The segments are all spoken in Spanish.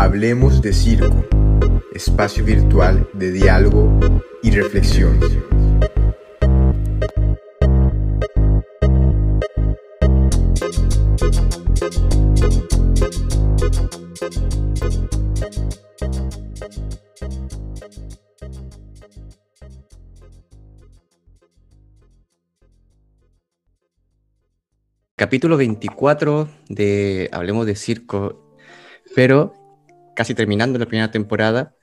Hablemos de Circo, espacio virtual de diálogo y reflexión. Capítulo 24 de Hablemos de Circo, pero casi terminando la primera temporada.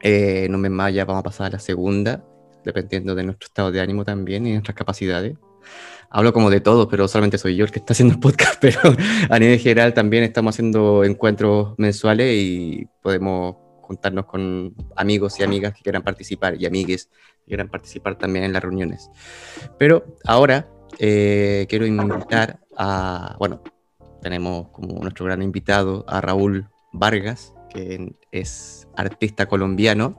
Eh, no me más ya vamos a pasar a la segunda, dependiendo de nuestro estado de ánimo también y nuestras capacidades. Hablo como de todo, pero solamente soy yo el que está haciendo el podcast, pero a nivel general también estamos haciendo encuentros mensuales y podemos juntarnos con amigos y amigas que quieran participar y amigues que quieran participar también en las reuniones. Pero ahora eh, quiero invitar a, bueno, tenemos como nuestro gran invitado a Raúl Vargas, que es artista colombiano,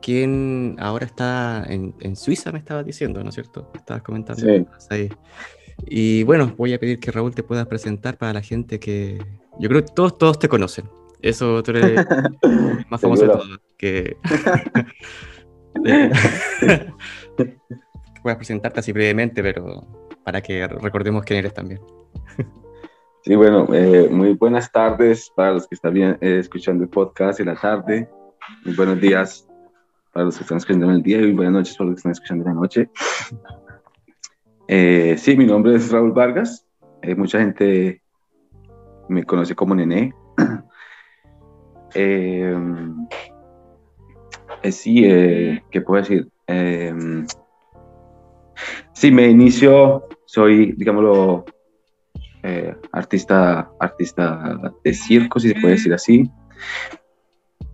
quien ahora está en, Suiza, me estaba diciendo, ¿no es cierto? Estabas comentando. Sí. Y bueno, voy a pedir que Raúl te puedas presentar para la gente que... Yo creo que todos, todos te conocen. Eso tú eres más famoso de todos. Que... puedas presentarte así brevemente, pero para que recordemos quién eres también. Sí, bueno, eh, muy buenas tardes para los que están eh, escuchando el podcast en la tarde. Muy buenos días para los que están escuchando en el día y buenas noches para los que están escuchando en la noche. Eh, sí, mi nombre es Raúl Vargas. mucha gente me conoce como Nené. sí, ¿qué puedo decir? sí, me inicio, soy, digámoslo, eh, artista, artista de circo, si se puede decir así.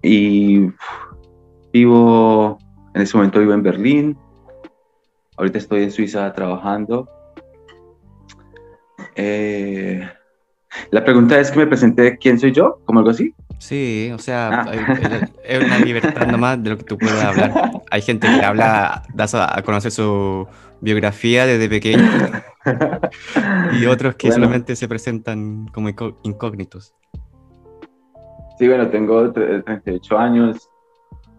Y vivo, en ese momento vivo en Berlín. Ahorita estoy en Suiza trabajando. Eh, la pregunta es que me presenté quién soy yo, como algo así. Sí, o sea, ah. es una libertad nomás de lo que tú puedes hablar. Hay gente que habla, das a conocer su biografía desde pequeño y otros que solamente se presentan como incógnitos. Sí, bueno, tengo 38 años.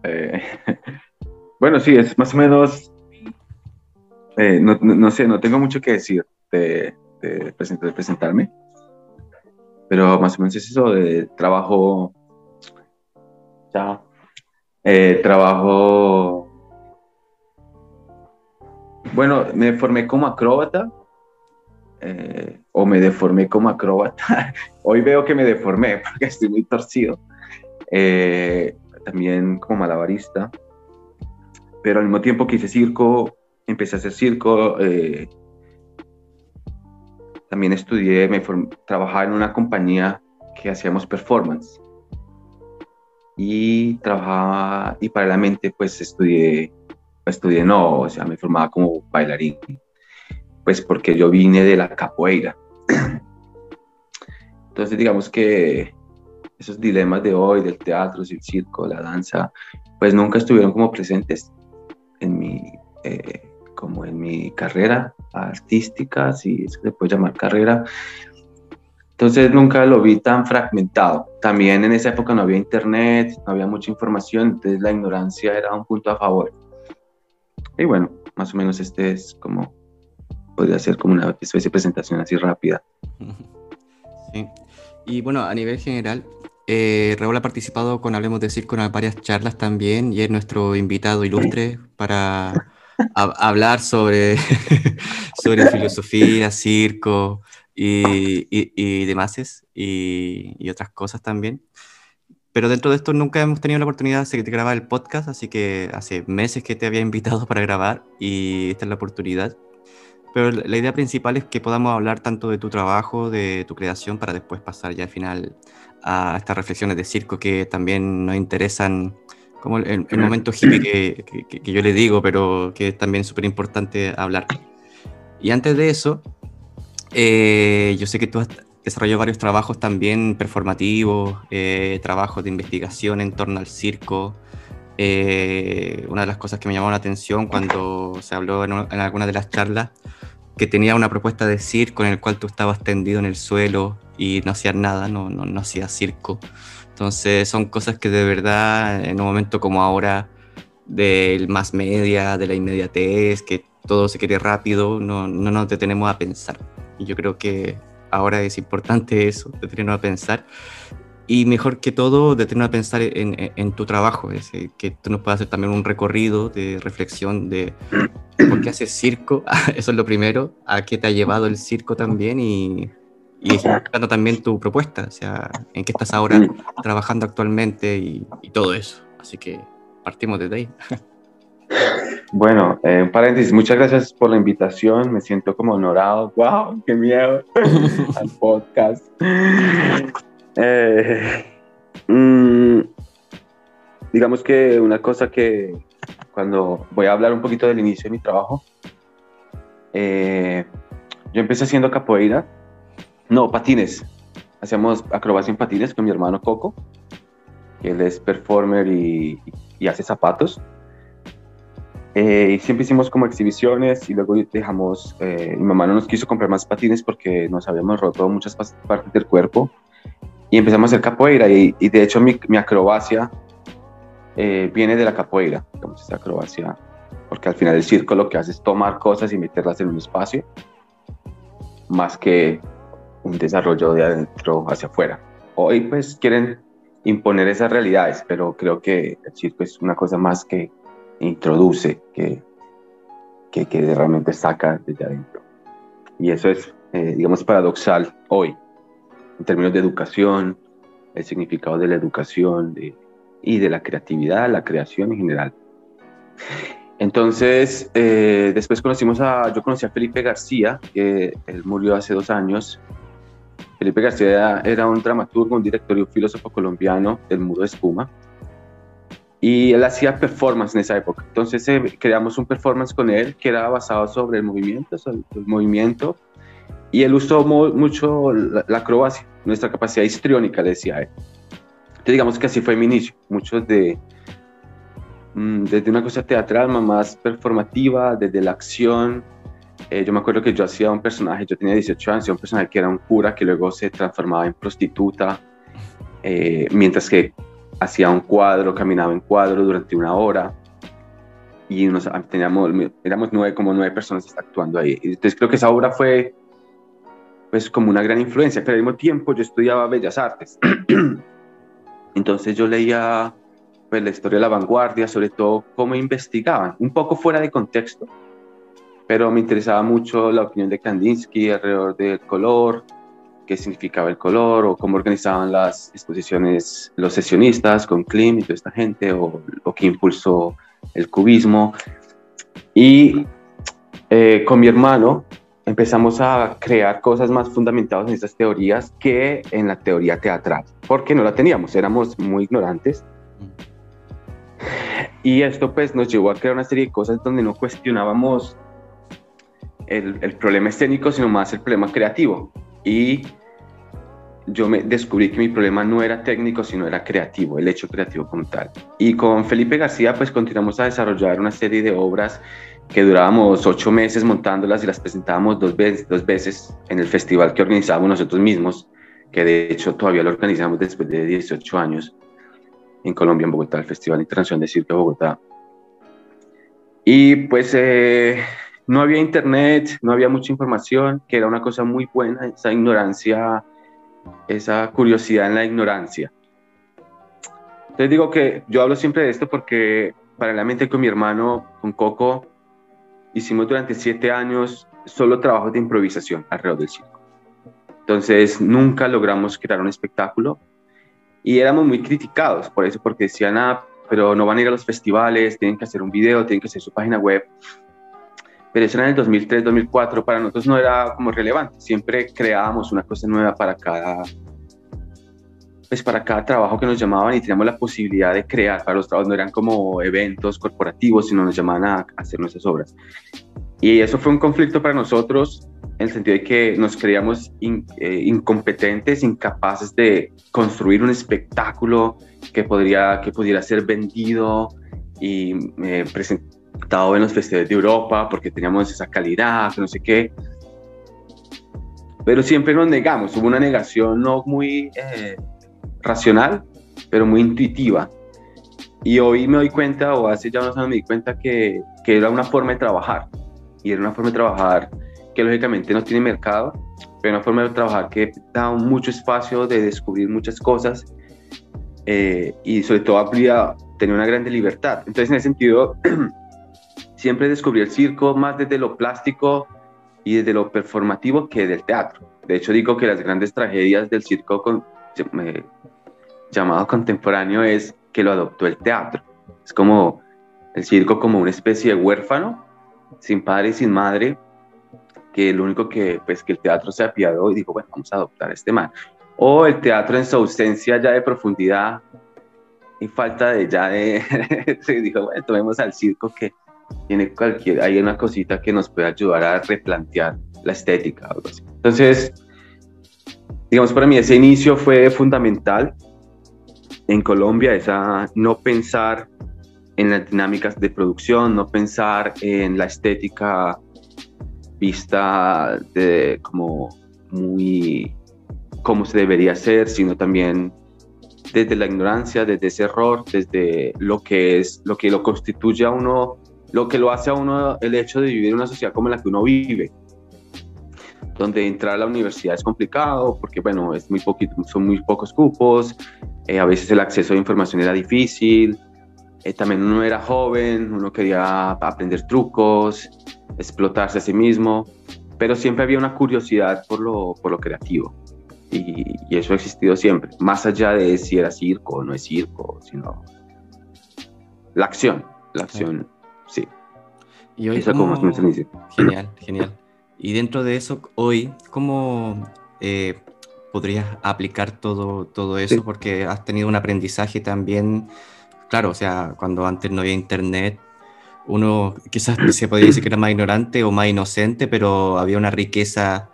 Eh, bueno, sí, es más o menos, eh, no, sé, no tengo mucho que decir de, de, presentarme, pero más o menos es eso de trabajo, ya, eh, trabajo bueno, me formé como acróbata eh, o me deformé como acróbata. Hoy veo que me deformé porque estoy muy torcido. Eh, también como malabarista. Pero al mismo tiempo que hice circo, empecé a hacer circo. Eh, también estudié, me trabajaba en una compañía que hacíamos performance. Y trabajaba, y paralelamente pues estudié estudié, no, o sea, me formaba como bailarín, pues porque yo vine de la capoeira. Entonces, digamos que esos dilemas de hoy, del teatro, el circo, la danza, pues nunca estuvieron como presentes en mi, eh, como en mi carrera artística, si se puede llamar carrera. Entonces nunca lo vi tan fragmentado. También en esa época no había internet, no había mucha información, entonces la ignorancia era un punto a favor. Y bueno, más o menos este es como, podría ser como una especie de presentación así rápida. Sí. Y bueno, a nivel general, eh, Raúl ha participado con Hablemos de Circo en varias charlas también y es nuestro invitado ilustre para hablar sobre, sobre filosofía, circo y, y, y demás y, y, otras cosas también. Pero dentro de esto nunca hemos tenido la oportunidad de grabar el podcast, así que hace meses que te había invitado para grabar y esta es la oportunidad. Pero la idea principal es que podamos hablar tanto de tu trabajo, de tu creación, para después pasar ya al final a estas reflexiones de circo que también nos interesan, como el, momento hippie que, que, yo le digo, pero que es también súper importante hablar. Y antes de eso, eh, yo sé que tú has desarrolló varios trabajos también performativos, eh, trabajos de investigación en torno al circo. Eh, una de las cosas que me llamó la atención cuando se habló en, alguna de las charlas, que tenía una propuesta de circo en el cual tú estabas tendido en el suelo y no hacías nada, no, no, no hacías circo. Entonces son cosas que de verdad en un momento como ahora del más media, de la inmediatez, que todo se quiere rápido, no, no nos detenemos a pensar. Y yo creo que ahora es importante eso, detenernos a pensar. Y mejor que todo, detenernos a pensar en, tu trabajo, es que tú nos puedas hacer también un recorrido de reflexión de por qué haces circo, eso es lo primero, a qué te ha llevado el circo también y, y también tu propuesta, o sea, en qué estás ahora trabajando actualmente y, todo eso. Así que partimos desde ahí. Bueno, en eh, paréntesis, muchas gracias por la invitación. Me siento como honorado. ¡Wow! ¡Qué miedo! al podcast. Eh, mm, digamos que una cosa que cuando voy a hablar un poquito del inicio de mi trabajo, eh, yo empecé haciendo capoeira, no, patines. Hacíamos acrobacia en patines con mi hermano Coco, que él es performer y, hace zapatos. Eh, y siempre hicimos como exhibiciones y luego dejamos, eh, mi mamá no nos quiso comprar más patines porque nos habíamos roto muchas partes del cuerpo y empezamos a hacer capoeira y, de hecho mi, mi acrobacia eh, viene de la capoeira, digamos, esa acrobacia, porque al final el circo lo que hace es tomar cosas y meterlas en un espacio, más que un desarrollo de adentro hacia afuera. Hoy pues quieren imponer esas realidades, pero creo que el circo es una cosa más que introduce, que, que, que realmente saca desde adentro. Y eso es, eh, digamos, paradoxal hoy, en términos de educación, el significado de la educación de, y de la creatividad, la creación en general. Entonces, eh, después conocimos a, yo conocí a Felipe García, que él murió hace dos años. Felipe García era un dramaturgo, un director y un filósofo colombiano del Muro de Espuma y él hacía performance en esa época. Entonces eh, creamos un performance con él que era basado sobre el movimiento, sobre el movimiento, y él usó mucho la, acrobacia, nuestra capacidad histriónica, le decía él. Entonces digamos que así fue mi inicio, mucho de, mm, desde una cosa teatral más performativa, desde la acción. Eh, yo me acuerdo que yo hacía un personaje, yo tenía 18 años, un personaje que era un cura que luego se transformaba en prostituta, eh, mientras que hacía un cuadro, caminaba en cuadro durante una hora y nos, teníamos, éramos nueve, como nueve personas actuando ahí. Entonces creo que esa obra fue pues como una gran influencia, pero al mismo tiempo yo estudiaba Bellas Artes. Entonces yo leía pues, la historia de la vanguardia, sobre todo cómo investigaban, un poco fuera de contexto, pero me interesaba mucho la opinión de Kandinsky alrededor del color, qué significaba el color o cómo organizaban las exposiciones los sesionistas con Klim y toda esta gente o, o qué impulsó el cubismo. Y eh, con mi hermano empezamos a crear cosas más fundamentadas en estas teorías que en la teoría teatral, porque no la teníamos, éramos muy ignorantes. Y esto pues nos llevó a crear una serie de cosas donde no cuestionábamos el, el problema escénico, sino más el problema creativo. Y yo me descubrí que mi problema no era técnico, sino era creativo, el hecho creativo como tal. Y con Felipe García, pues continuamos a desarrollar una serie de obras que durábamos ocho meses montándolas y las presentábamos dos veces, dos veces en el festival que organizábamos nosotros mismos, que de hecho todavía lo organizamos después de 18 años en Colombia, en Bogotá, el Festival Internacional de Circo de Bogotá. Y pues eh, no había internet, no había mucha información, que era una cosa muy buena, esa ignorancia esa curiosidad en la ignorancia. Entonces digo que yo hablo siempre de esto porque paralelamente con mi hermano, con Coco, hicimos durante siete años solo trabajos de improvisación alrededor del circo. Entonces nunca logramos crear un espectáculo y éramos muy criticados por eso, porque decían, ah, pero no van a ir a los festivales, tienen que hacer un video, tienen que hacer su página web pero eso era en el 2003, 2004, para nosotros no era como relevante, siempre creábamos una cosa nueva para cada, pues para cada trabajo que nos llamaban y teníamos la posibilidad de crear, para los trabajos no eran como eventos corporativos, sino nos llamaban a hacer nuestras obras. Y eso fue un conflicto para nosotros en el sentido de que nos creíamos eh, incompetentes, incapaces de construir un espectáculo que, podría, que pudiera ser vendido y eh, presentado en los festivales de Europa porque teníamos esa calidad, no sé qué. Pero siempre nos negamos, hubo una negación no muy eh, racional, pero muy intuitiva. Y hoy me doy cuenta, o hace ya unos años me di cuenta que, que era una forma de trabajar. Y era una forma de trabajar que lógicamente no tiene mercado, pero una forma de trabajar que da mucho espacio de descubrir muchas cosas eh, y sobre todo amplía, tener una grande libertad. Entonces, en ese sentido, siempre descubrí el circo más desde lo plástico y desde lo performativo que del teatro. De hecho, digo que las grandes tragedias del circo con, llamado contemporáneo es que lo adoptó el teatro. Es como el circo como una especie de huérfano, sin padre y sin madre, que lo único que, pues, que el teatro se apiadó y dijo, bueno, vamos a adoptar a este man. O el teatro en su ausencia ya de profundidad y falta de ya de, se dijo, bueno, tomemos al circo que tiene cualquier, hay una cosita que nos puede ayudar a replantear la estética. Entonces, digamos, para mí ese inicio fue fundamental en Colombia, esa no pensar en las dinámicas de producción, no pensar en la estética vista de como muy como se debería hacer, sino también desde la ignorancia, desde ese error, desde lo que es, lo que lo constituye a uno, lo que lo hace a uno el hecho de vivir en una sociedad como la que uno vive, donde entrar a la universidad es complicado porque, bueno, es muy poquito, son muy pocos cupos, eh, a veces el acceso a información era difícil, eh, también uno era joven, uno quería aprender trucos, explotarse a sí mismo, pero siempre había una curiosidad por lo, por lo creativo. Y, eso ha existido siempre, más allá de si era circo o no es circo, sino la acción, la acción, sí. Y hoy, eso como... como genial, genial. Y dentro de eso, hoy, ¿cómo eh, podrías aplicar todo, todo eso? Porque has tenido un aprendizaje también, claro, o sea, cuando antes no había internet, uno quizás se podría decir que era más ignorante o más inocente, pero había una riqueza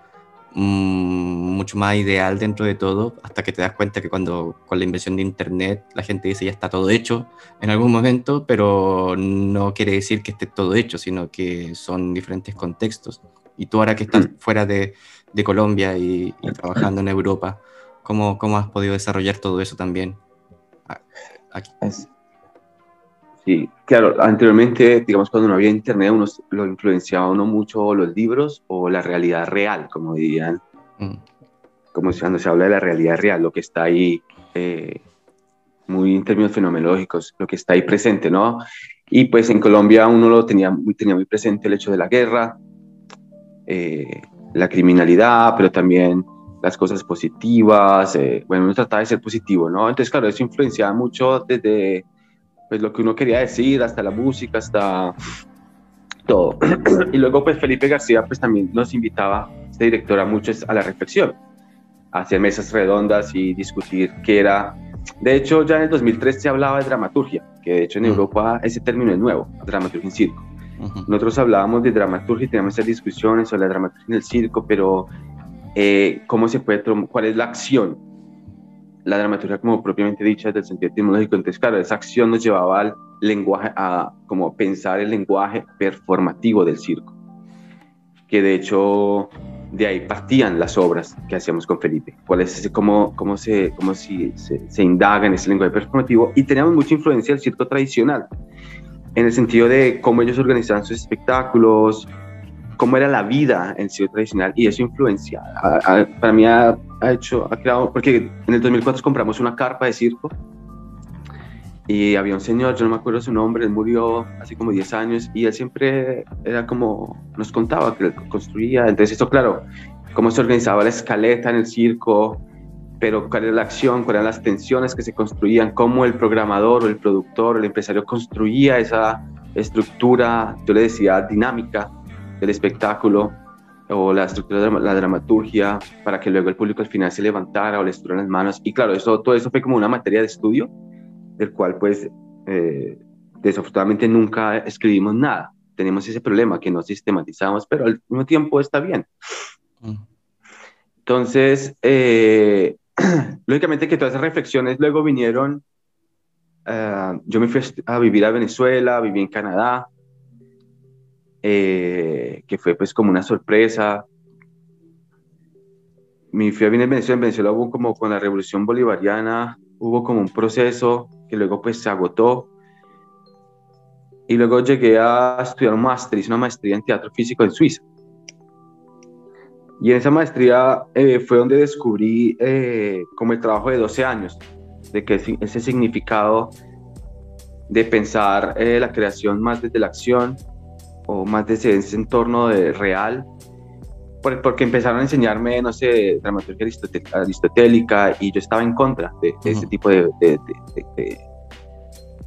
mm, mucho más ideal dentro de todo, hasta que te das cuenta que cuando con la invención de Internet la gente dice ya está todo hecho en algún momento, pero no quiere decir que esté todo hecho, sino que son diferentes contextos. Y tú ahora que estás mm. fuera de, de Colombia y, trabajando en Europa, ¿cómo, ¿cómo, has podido desarrollar todo eso también? Aquí. Sí, claro, anteriormente, digamos, cuando no había internet, uno lo influenciaba uno mucho los libros o la realidad real, como dirían, mm. como cuando se habla de la realidad real, lo que está ahí, eh, muy en términos fenomenológicos, lo que está ahí presente, ¿no? Y pues en Colombia uno lo tenía muy, tenía muy presente el hecho de la guerra, eh, la criminalidad, pero también las cosas positivas, eh, bueno, uno trataba de ser positivo, ¿no? Entonces, claro, eso influenciaba mucho desde pues, lo que uno quería decir, hasta la música, hasta todo. y luego, pues, Felipe García, pues, también nos invitaba, este director, a muchos a la reflexión, a hacer mesas redondas y discutir qué era... De hecho, ya en el 2003 se hablaba de dramaturgia, que de hecho en Europa ese término es nuevo, dramaturgia en circo. Nosotros hablábamos de dramaturgia y teníamos esas discusiones sobre la dramaturgia en el circo, pero eh, ¿cómo se puede, cuál es la acción? La dramaturgia, como propiamente dicha, desde el sentido etimológico, entonces, claro, esa acción nos llevaba al lenguaje, a como pensar el lenguaje performativo del circo, que de hecho de ahí partían las obras que hacíamos con Felipe, cuál es ese, cómo, cómo, se, cómo si, se, se indaga en ese lenguaje performativo, y teníamos mucha influencia del circo tradicional, en el sentido de cómo ellos organizaban sus espectáculos, cómo era la vida en circo tradicional y eso influencia. para mí ha, hecho, ha creado, porque en el 2004 compramos una carpa de circo y había un señor, yo no me acuerdo su nombre, él murió hace como 10 años y él siempre era como, nos contaba que construía, entonces esto claro, cómo se organizaba la escaleta en el circo, pero cuál era la acción, cuáles eran las tensiones que se construían, cómo el programador o el productor o el empresario construía esa estructura, yo le decía, dinámica del espectáculo o la estructura de la dramaturgia para que luego el público al final se levantara o le estuvieran las manos. Y claro, eso, todo eso fue como una materia de estudio del cual pues eh, desafortunadamente nunca escribimos nada. Tenemos ese problema que no sistematizamos, pero al mismo tiempo está bien. Mm. Entonces, eh, lógicamente que todas esas reflexiones luego vinieron, uh, yo me fui a vivir a Venezuela, viví en Canadá, eh, que fue pues como una sorpresa. Me fui a vivir en Venezuela, en Venezuela hubo como con la revolución bolivariana, hubo como un proceso que luego pues se agotó. Y luego llegué a estudiar un máster, hice una maestría en teatro físico en Suiza. Y en esa maestría eh, fue donde descubrí eh, como el trabajo de 12 años, de que ese significado de pensar eh, la creación más desde la acción o más desde ese entorno de real, porque empezaron a enseñarme, no sé, dramaturgia aristotélica y yo estaba en contra de, ese tipo de, de,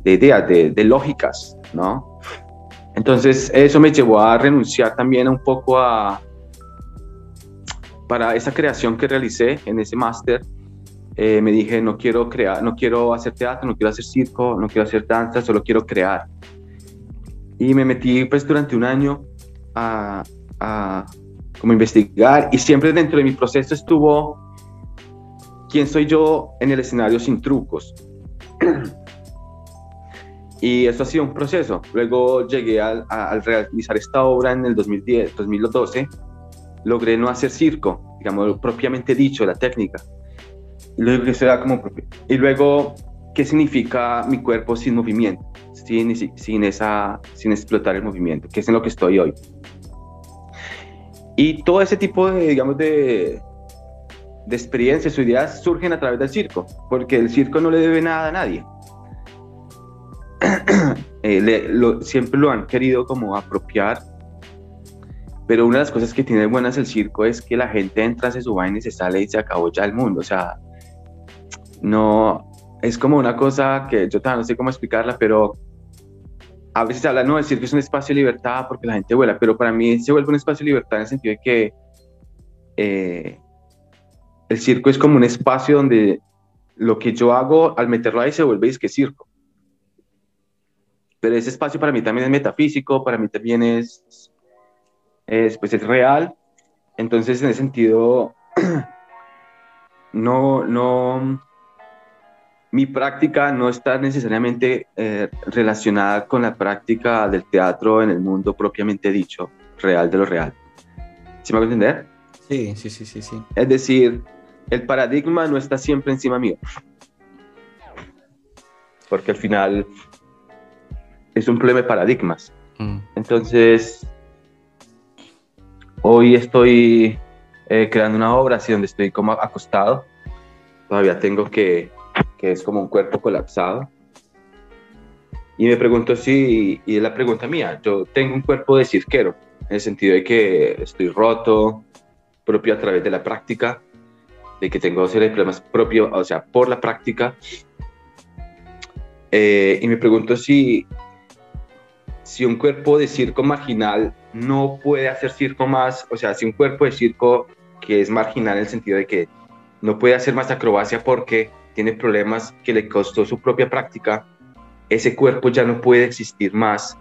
de ideas, de, lógicas, ¿no? Entonces eso me llevó a renunciar también un poco a, para esa creación que realicé en ese máster, eh, me dije, no quiero crear, no quiero hacer teatro, no quiero hacer circo, no quiero hacer danza, solo quiero crear. Y me metí pues durante un año a, a como investigar y siempre dentro de mi proceso estuvo quién soy yo en el escenario sin trucos. Y eso ha sido un proceso. Luego llegué al, al realizar esta obra en el 2010, 2012, logré no hacer circo, digamos, propiamente dicho, la técnica. Y luego, que ¿qué significa mi cuerpo sin movimiento? Sin, sin, esa, sin explotar el movimiento, que es en lo que estoy hoy. Y todo ese tipo de, digamos, de, de experiencias o ideas surgen a través del circo, porque el circo no le debe nada a nadie. Eh, siempre lo han querido como apropiar, pero una de las cosas que tiene buenas el circo es que la gente entra, hace su vaina y se sale y se acabó ya el mundo, o sea, no, es como una cosa que yo no sé cómo explicarla, pero a veces se habla, no, el circo es un espacio de libertad porque la gente vuela, pero para mí se vuelve un espacio de libertad en el sentido de que eh, el circo es como un espacio donde lo que yo hago al meterlo ahí se vuelve es que circo. Pero ese espacio para mí también es metafísico, para mí también es, es, pues es real. Entonces, en ese sentido, no, no, mi práctica no está necesariamente eh, relacionada con la práctica del teatro en el mundo propiamente dicho, real de lo real. ¿Sí me a entender? Sí, sí, sí, sí, sí. Es decir, el paradigma no está siempre encima mío. Porque al final es un problema de paradigmas. Mm. Entonces, hoy estoy eh, creando una obra así donde estoy como acostado. Todavía tengo que, que es como un cuerpo colapsado. Y me pregunto si, y es la pregunta mía, yo tengo un cuerpo de cirquero, en el sentido de que estoy roto, propio a través de la práctica, de que tengo serie de problemas propios, o sea, por la práctica. Eh, y me pregunto si si un cuerpo de circo marginal no puede hacer circo más, o sea, si un cuerpo de circo que es marginal en el sentido de que no puede hacer más acrobacia porque tiene problemas que le costó su propia práctica, ese cuerpo ya no puede existir más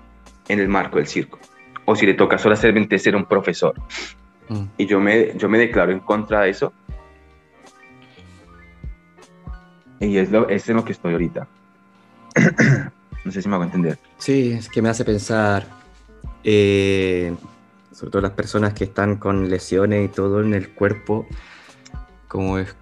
en el marco del circo. O si le toca solamente ser un profesor. Mm. Y yo me, yo me declaro en contra de eso. Y es, lo, es en lo que estoy ahorita. No sé si me hago entender. Sí, es que me hace pensar, eh, sobre todo las personas que están con lesiones y todo en el cuerpo, como es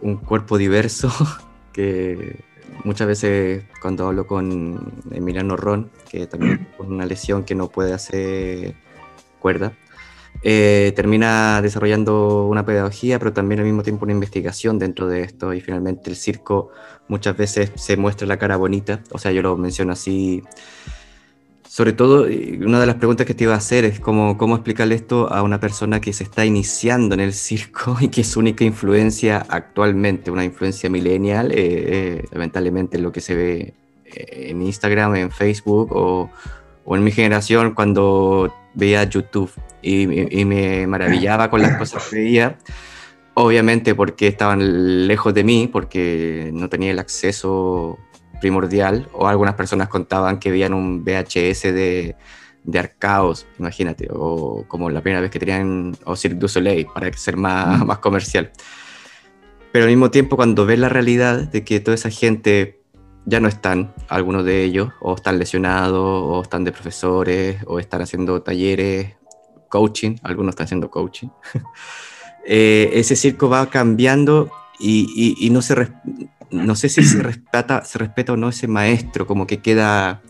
un, cuerpo diverso, que muchas veces cuando hablo con Emiliano Ron, que también con una lesión que no puede hacer cuerda, eh, termina desarrollando una pedagogía, pero también al mismo tiempo una investigación dentro de esto y finalmente el circo muchas veces se muestra la cara bonita, o sea, yo lo menciono así. Sobre todo, una de las preguntas que te iba a hacer es cómo, cómo explicarle esto a una persona que se está iniciando en el circo y que su única influencia actualmente, una influencia millennial, eh, eh, lamentablemente lo que se ve en Instagram, en Facebook o en mi generación cuando veía YouTube y, me maravillaba con las cosas que veía, obviamente porque estaban lejos de mí, porque no tenía el acceso primordial, o algunas personas contaban que veían un VHS de, de Arcaos, imagínate, o como la primera vez que tenían, o Cirque du Soleil, para ser más, más comercial. Pero al mismo tiempo, cuando ves la realidad de que toda esa gente ya no están, algunos de ellos, o están lesionados, o están de profesores, o están haciendo talleres, coaching, algunos están haciendo coaching. Eh, ese circo va cambiando y, no se no sé si se respeta, se respeta o no ese maestro, como que queda...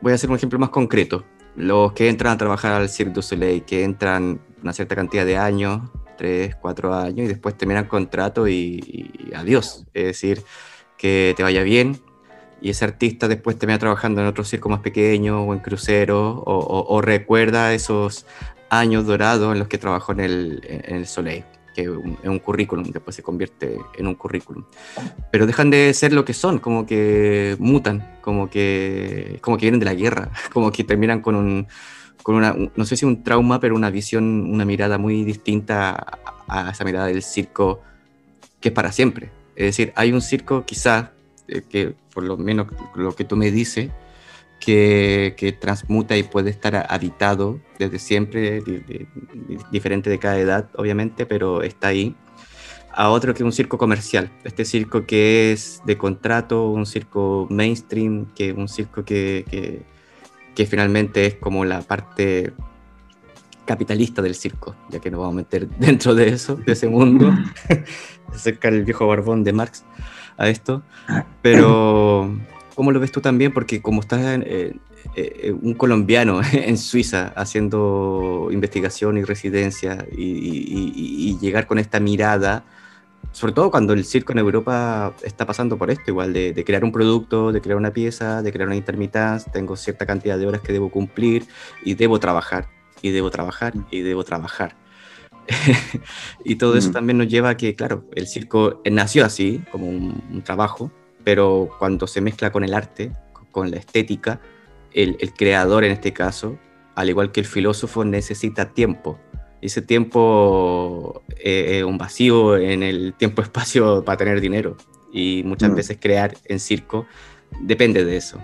Voy a hacer un ejemplo más concreto. Los que entran a trabajar al Cirque du Soleil, que entran una cierta cantidad de años, tres, cuatro años, y después terminan contrato y, adiós. Es decir, que te vaya bien, y ese artista después termina trabajando en otro circo más pequeño o en crucero o, recuerda esos años dorados en los que trabajó en el, en el Soleil que es un currículum, después se convierte en un currículum. Pero dejan de ser lo que son, como que mutan, como que, como que vienen de la guerra, como que terminan con un, con una, no sé si un trauma, pero una visión, una mirada muy distinta a, esa mirada del circo que es para siempre. Es decir, hay un circo quizás, eh, que por lo menos lo que tú me dices, que, transmuta y puede estar habitado desde siempre, diferente de cada edad, obviamente, pero está ahí. A otro que es un circo comercial, este circo que es de contrato, un circo mainstream, que un circo que, que, finalmente es como la parte capitalista del circo, ya que nos vamos a meter dentro de eso, de ese mundo, acerca del viejo barbón de Marx a esto, pero ¿Cómo lo ves tú también? Porque como estás eh, eh, un colombiano en Suiza haciendo investigación y residencia y, llegar con esta mirada, sobre todo cuando el circo en Europa está pasando por esto, igual de, crear un producto, de crear una pieza, de crear una intermittencia, tengo cierta cantidad de horas que debo cumplir y debo trabajar, y debo trabajar, y debo trabajar. y todo eso mm. también nos lleva a que, claro, el circo nació así, como un trabajo, pero cuando se mezcla con el arte, con la estética, el, creador en este caso, al igual que el filósofo, necesita tiempo. Ese tiempo eh, es un vacío en el tiempo-espacio para tener dinero. Y muchas mm. veces crear en circo depende de eso.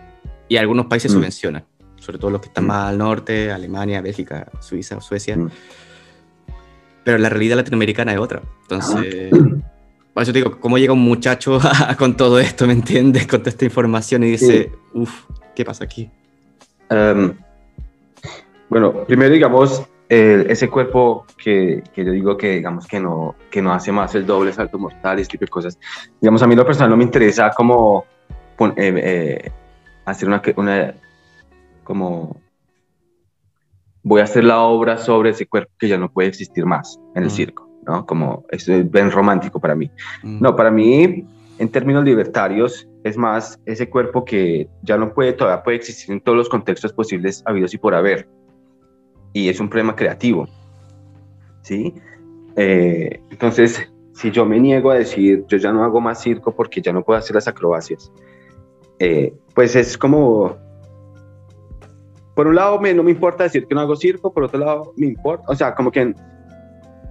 Y algunos países mm. subvencionan, sobre todo los que están mm. más al norte, Alemania, Bélgica, Suiza o Suecia. Pero la realidad latinoamericana es otra. Entonces, por eso te digo, ¿cómo llega un muchacho con todo esto, me entiendes? Con toda esta información y dice, uff, ¿qué pasa aquí? Em, bueno, primero digamos, ese cuerpo que, que, yo digo que digamos que no, que no hace más el doble salto mortal y este tipo de cosas. Digamos, a mí lo personal no me interesa como eh, eh, hacer una, una, como voy a hacer la obra sobre ese cuerpo que ya no puede existir más en el mm. circo. ¿No? Como es bien romántico para mí. Mm. No, para mí, en términos libertarios, es más ese cuerpo que ya no puede, todavía puede existir en todos los contextos posibles habidos y por haber. Y es un problema creativo, ¿sí? Eh, entonces, si yo me niego a decir, yo ya no hago más circo porque ya no puedo hacer las acrobacias, eh, pues es como, por un lado me, no me importa decir que no hago circo, por otro lado me importa, o sea, como que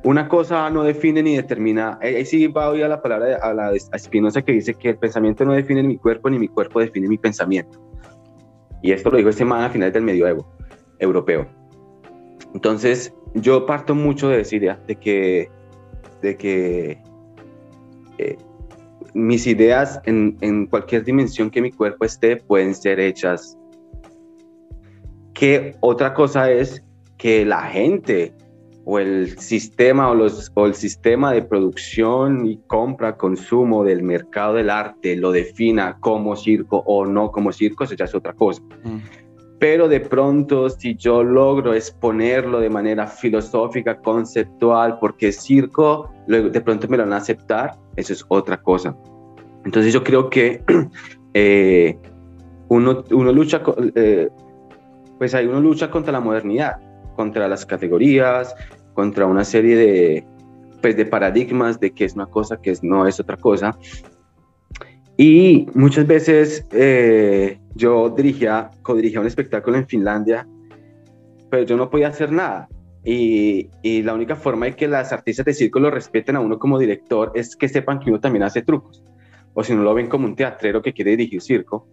una cosa no define ni determina, ahí sí va oír a la palabra a la Espinosa que dice que el pensamiento no define mi cuerpo ni mi cuerpo define mi pensamiento. Y esto lo dijo este man a finales del medioevo europeo. Entonces, yo parto mucho de esa idea de que, de que eh, mis ideas en, en cualquier dimensión que mi cuerpo esté pueden ser hechas. Que otra cosa es que la gente o el sistema o, los, o el sistema de producción y compra, consumo del mercado del arte lo defina como circo o no como circo, eso ya es otra cosa. Mm. Pero de pronto, si yo logro exponerlo de manera filosófica, conceptual, porque circo, luego de pronto me lo van a aceptar, eso es otra cosa. Entonces yo creo que eh, uno, uno, lucha, eh, pues hay uno lucha contra la modernidad contra las categorías, contra una serie de, pues, de paradigmas de que es una cosa, que no es otra cosa. Y muchas veces eh, yo dirigía, co-dirigía un espectáculo en Finlandia, pero yo no podía hacer nada. Y, y, la única forma de que las artistas de circo lo respeten a uno como director es que sepan que uno también hace trucos. O si no lo ven como un teatrero que quiere dirigir circo,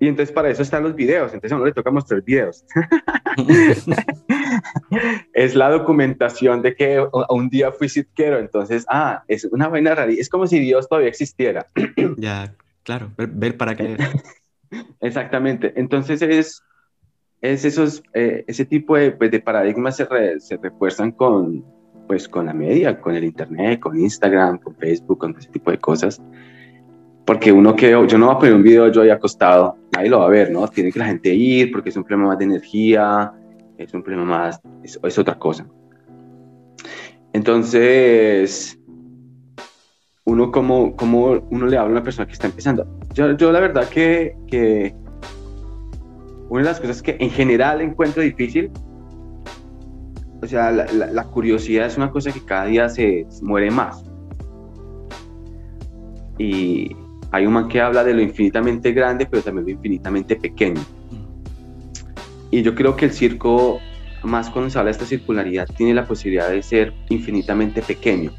y entonces para eso están los videos, entonces a uno le toca mostrar videos. es la documentación de que un día fui sitquero, entonces, ah, es una vaina rara, es como si Dios todavía existiera. ya, claro, ver, para qué. Exactamente, entonces es, es esos, eh, ese tipo de, pues, de paradigmas se, se, refuerzan con, pues con la media, con el internet, con Instagram, con Facebook, con ese tipo de cosas. Porque uno que yo no voy a poner un video yo ahí acostado, ahí lo va a ver, ¿no? Tiene que la gente ir porque es un problema más de energía, es un problema más, es, es otra cosa. Entonces, uno como, como uno le habla a una persona que está empezando. Yo, yo la verdad que, que una de las cosas que en general encuentro difícil, o sea, la, la, curiosidad es una cosa que cada día se muere más. Y hay un man que habla de lo infinitamente grande, pero también lo infinitamente pequeño. Y yo creo que el circo, más cuando se habla de esta circularidad, tiene la posibilidad de ser infinitamente pequeño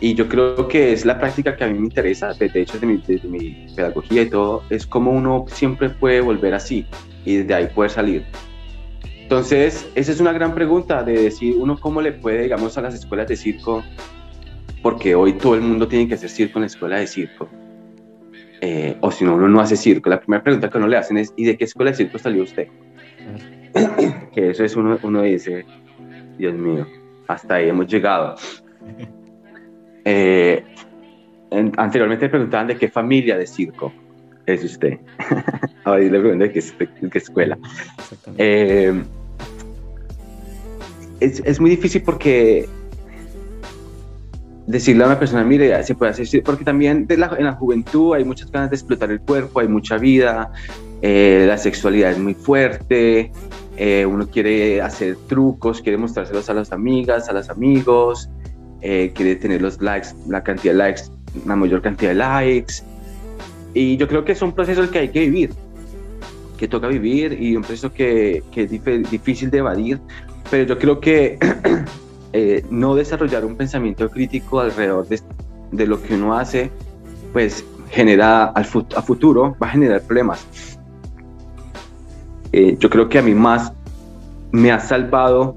y yo creo que es la práctica que a mí me interesa, de hecho desde mi, desde mi pedagogía y todo, es como uno siempre puede volver así y de ahí poder salir. Entonces, esa es una gran pregunta de decir uno cómo le puede, digamos, a las escuelas de circo, porque hoy todo el mundo tiene que hacer circo en la escuela de circo. Eh, o si no, uno no hace circo. La primera pregunta que uno le hacen es, ¿y de qué escuela de circo salió usted? que eso es uno, uno dice, Dios mío, hasta ahí hemos llegado. Eh, anteriormente preguntaban de qué familia de circo es usted. Ahora le pregunto de qué, escuela. Eh, es, muy difícil porque decirle a una persona, mire, se puede hacer, porque también en la juventud hay muchas ganas de explotar el cuerpo, hay mucha vida, eh, la sexualidad es muy fuerte, uno quiere hacer trucos, quiere mostrárselos a las amigas, a los amigos, eh, quiere tener los likes, la cantidad de likes, la mayor cantidad de likes. Y yo creo que es un proceso que hay que vivir, que toca vivir y un proceso que, que es difícil de evadir, pero yo creo que eh, no desarrollar un pensamiento crítico alrededor de, lo que uno hace, pues genera al a futuro, va a generar problemas. Eh, yo creo que a mí más me ha salvado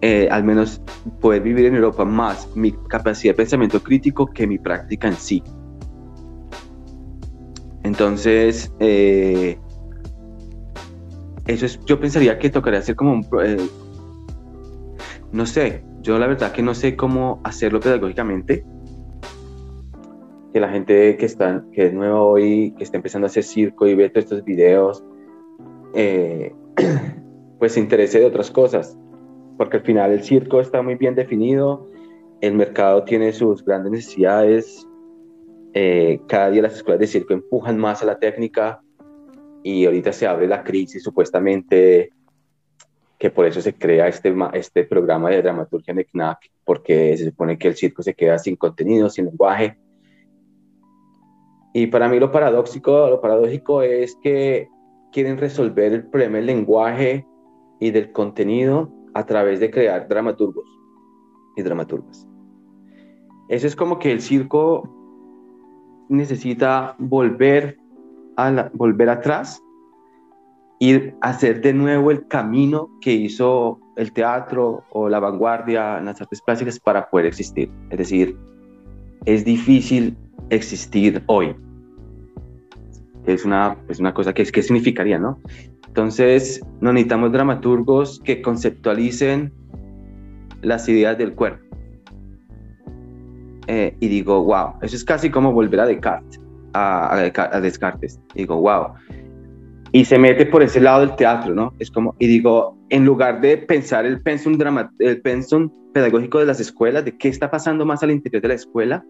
eh, al menos poder vivir en Europa más mi capacidad de pensamiento crítico que mi práctica en sí. Entonces, eso es, yo pensaría que tocaría hacer como un, no sé, yo la verdad que no sé cómo hacerlo pedagógicamente. Que la gente que está, que es nueva hoy, que está empezando a hacer circo y ve todos estos videos, pues se interese de otras cosas porque al final el circo está muy bien definido, el mercado tiene sus grandes necesidades, eh, cada día las escuelas de circo empujan más a la técnica y ahorita se abre la crisis supuestamente que por eso se crea este, este programa de dramaturgia en CNAC, porque se supone que el circo se queda sin contenido, sin lenguaje. Y para mí lo paradójico, lo paradójico es que quieren resolver el problema del lenguaje y del contenido a través de crear dramaturgos y dramaturgas. Eso es como que el circo necesita volver, a volver atrás, a hacer de nuevo el camino que hizo el teatro o la vanguardia en las artes plásticas para poder existir. Es decir, es difícil existir hoy. Es una, es una cosa que, que significaría, ¿no? Entonces, no necesitamos dramaturgos que conceptualicen las ideas del cuerpo. Eh, y digo, wow, eso es casi como volver a Descartes, a, a, Descartes. digo, wow. Y se mete por ese lado del teatro, ¿no? Es como, y digo, en lugar de pensar el pensum, drama, el pensum pedagógico de las escuelas, de qué está pasando más al interior de la escuela,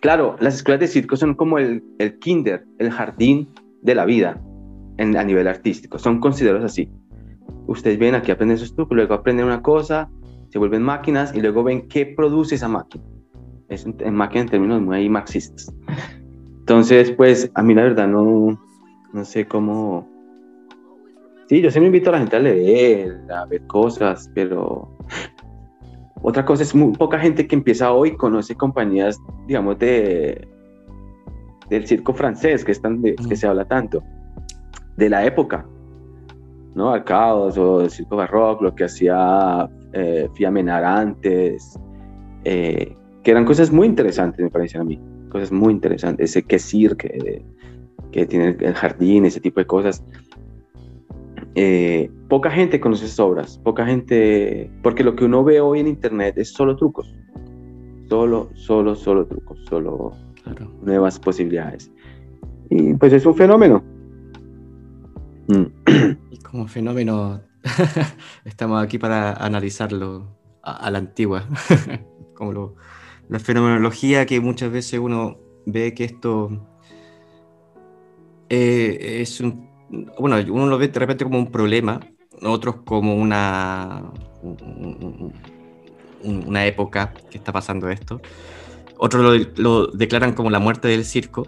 claro, las escuelas de circo son como el, el kinder, el jardín de la vida a nivel artístico. Son considerados así. Ustedes ven aquí aprenden esos trucos, luego aprenden una cosa, se vuelven máquinas y luego ven qué produce esa máquina. Es en máquina en términos muy marxistas. Entonces, pues a mí la verdad no, no sé cómo... Sí, yo siempre invito a la gente a leer, a ver cosas, pero otra cosa es muy poca gente que empieza hoy conoce compañías, digamos, de del circo francés que, están que se habla tanto de la época, ¿no? Al caos o el circo barroco, lo que hacía eh, Fiamenar antes, eh, que eran cosas muy interesantes, me parecen a mí, cosas muy interesantes, ese que que, que tiene el jardín, ese tipo de cosas. eh, poca gente conoce esas obras, poca gente, porque lo que uno ve hoy en internet es solo trucos, solo, solo, solo trucos, solo nuevas posibilidades. Y pues es un fenómeno. Mm. Y como fenómeno, estamos aquí para analizarlo a, la antigua, como la fenomenología que muchas veces uno ve que esto eh, es un bueno, uno lo ve de repente como un problema, otros como una, una época que está pasando esto. Otros lo, declaran como la muerte del circo,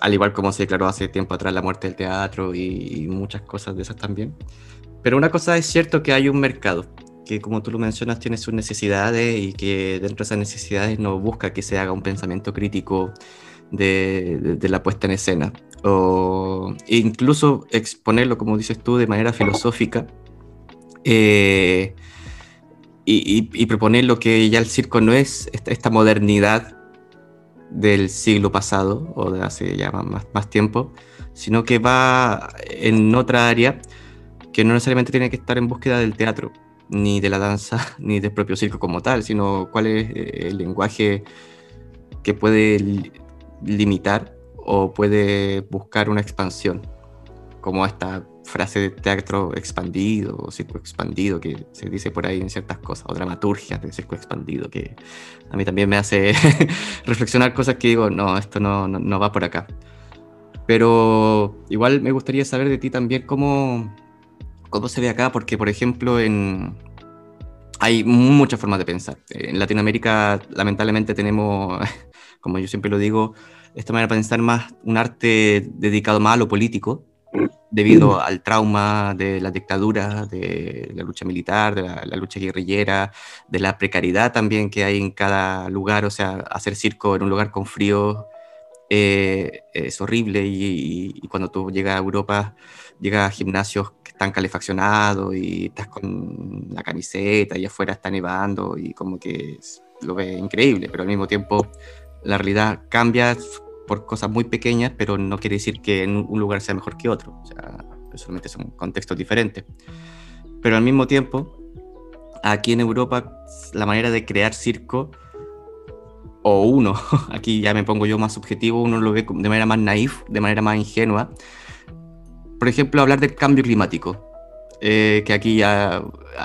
al igual como se declaró hace tiempo atrás la muerte del teatro y, muchas cosas de esas también. Pero una cosa es cierto que hay un mercado que como tú lo mencionas tiene sus necesidades y que dentro de esas necesidades no busca que se haga un pensamiento crítico de, la puesta en escena. O incluso exponerlo, como dices tú, de manera filosófica. Eh, y, proponer lo que ya el circo no es esta, modernidad del siglo pasado o de hace ya más, más tiempo, sino que va en otra área que no necesariamente tiene que estar en búsqueda del teatro, ni de la danza, ni del propio circo como tal, sino cuál es eh, el lenguaje que puede limitar o puede buscar una expansión, como esta frase de teatro expandido o circo expandido que se dice por ahí en ciertas cosas, o dramaturgia de circo expandido, que a mí también me hace reflexionar cosas que digo, no, esto no, no, va por acá. Pero igual me gustaría saber de ti también cómo, cómo se ve acá, porque por ejemplo en, hay muchas formas de pensar. En Latinoamérica lamentablemente tenemos como yo siempre lo digo, esta manera de pensar más un arte dedicado más a lo político, debido al trauma de la dictadura, de la lucha militar, de la, lucha guerrillera, de la precariedad también que hay en cada lugar, o sea, hacer circo en un lugar con frío eh, es horrible. Y, cuando tú llegas a Europa, llegas a gimnasios que están calefaccionados y estás con la camiseta y afuera está nevando y como que lo ves increíble, pero al mismo tiempo la realidad cambia por cosas muy pequeñas, pero no quiere decir que en un lugar sea mejor que otro. O sea, solamente son contextos diferentes. Pero al mismo tiempo, aquí en Europa, la manera de crear circo, o uno, aquí ya me pongo yo más subjetivo, uno lo ve de manera más naif, de manera más ingenua. Por ejemplo, hablar del cambio climático. Eh, que aquí ya,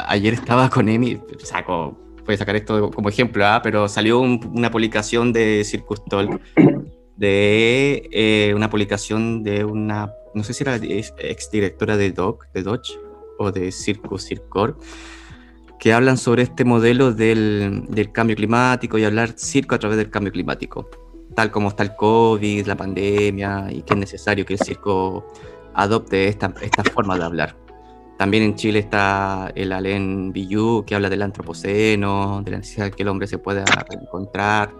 ayer estaba con Emi, saco puede sacar esto como ejemplo, ¿ah? pero salió una publicación de Circus Talk, de eh, una publicación de una, no sé si era ex directora de Doc, de Dodge o de Circus Circor, que hablan sobre este modelo del, del, cambio climático y hablar circo a través del cambio climático, tal como está el COVID, la pandemia y que es necesario que el circo adopte esta, esta forma de hablar. También en Chile está el Alain Billu, que habla del antropoceno, de la necesidad de que el hombre se pueda encontrar.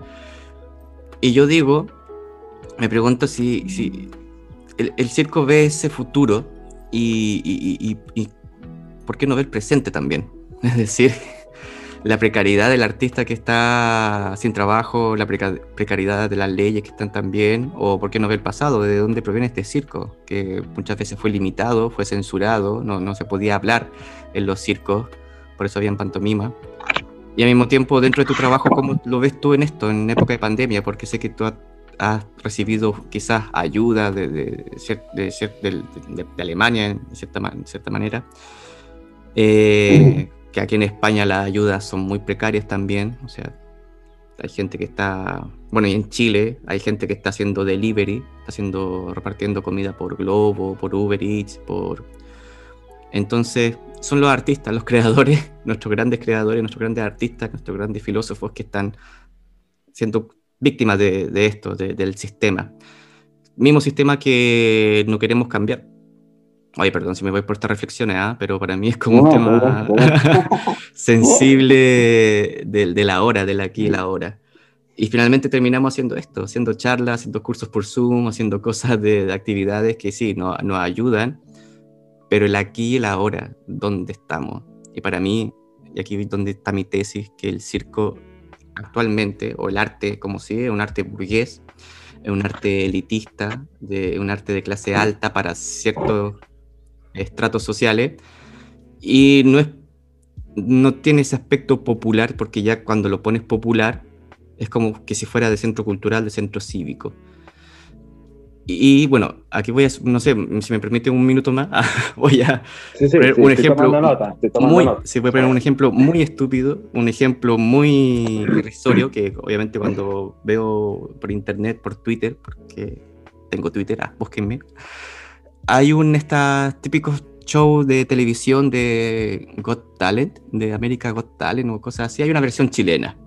Y yo digo, me pregunto si, si el, circo ve ese futuro y, por qué no ve el presente también. Es decir, la precariedad del artista que está sin trabajo, la precariedad de las leyes que están también, o por qué no ve el pasado, de dónde proviene este circo, que muchas veces fue limitado, fue censurado, no, no se podía hablar en los circos, por eso habían pantomima. Y al mismo tiempo, dentro de tu trabajo, ¿cómo lo ves tú en esto, en época de pandemia? Porque sé que tú has recibido quizás ayuda de, de, de, de Alemania, en cierta, en cierta manera. Eh, que aquí en España las ayudas son muy precarias también, o sea, hay gente que está, bueno, y en Chile hay gente que está haciendo delivery, está haciendo, repartiendo comida por Globo, por Uber Eats, por... Entonces, son los artistas, los creadores, nuestros grandes creadores, nuestros grandes artistas, nuestros grandes filósofos que están siendo víctimas de, esto, del sistema. Mismo sistema que no queremos cambiar. Oye, perdón si me voy por estas reflexiones, ¿ah? pero para mí es como un tema sensible de, la hora, del aquí y la hora. Y finalmente terminamos haciendo esto, haciendo charlas, haciendo cursos por Zoom, haciendo cosas de, actividades que sí, nos, nos ayudan, pero el aquí y la ahora, ¿dónde estamos? Y para mí, y aquí es donde está mi tesis, que el circo actualmente, o el arte como si es un arte burgués, un arte elitista, de, un arte de clase alta para ciertos estratos sociales y no es no tiene ese aspecto popular porque ya cuando lo pones popular es como que si fuera de centro cultural, de centro cívico. Y, bueno, aquí voy a, no sé, si me permite un minuto más, voy a poner un ejemplo. muy, si voy a poner un ejemplo muy estúpido, un ejemplo muy irrisorio, que obviamente cuando veo por internet, por Twitter, porque tengo Twitter, ah, búsquenme, hay un estos típicos shows de televisión de Got Talent, de América Got Talent o cosas así. Hay una versión chilena,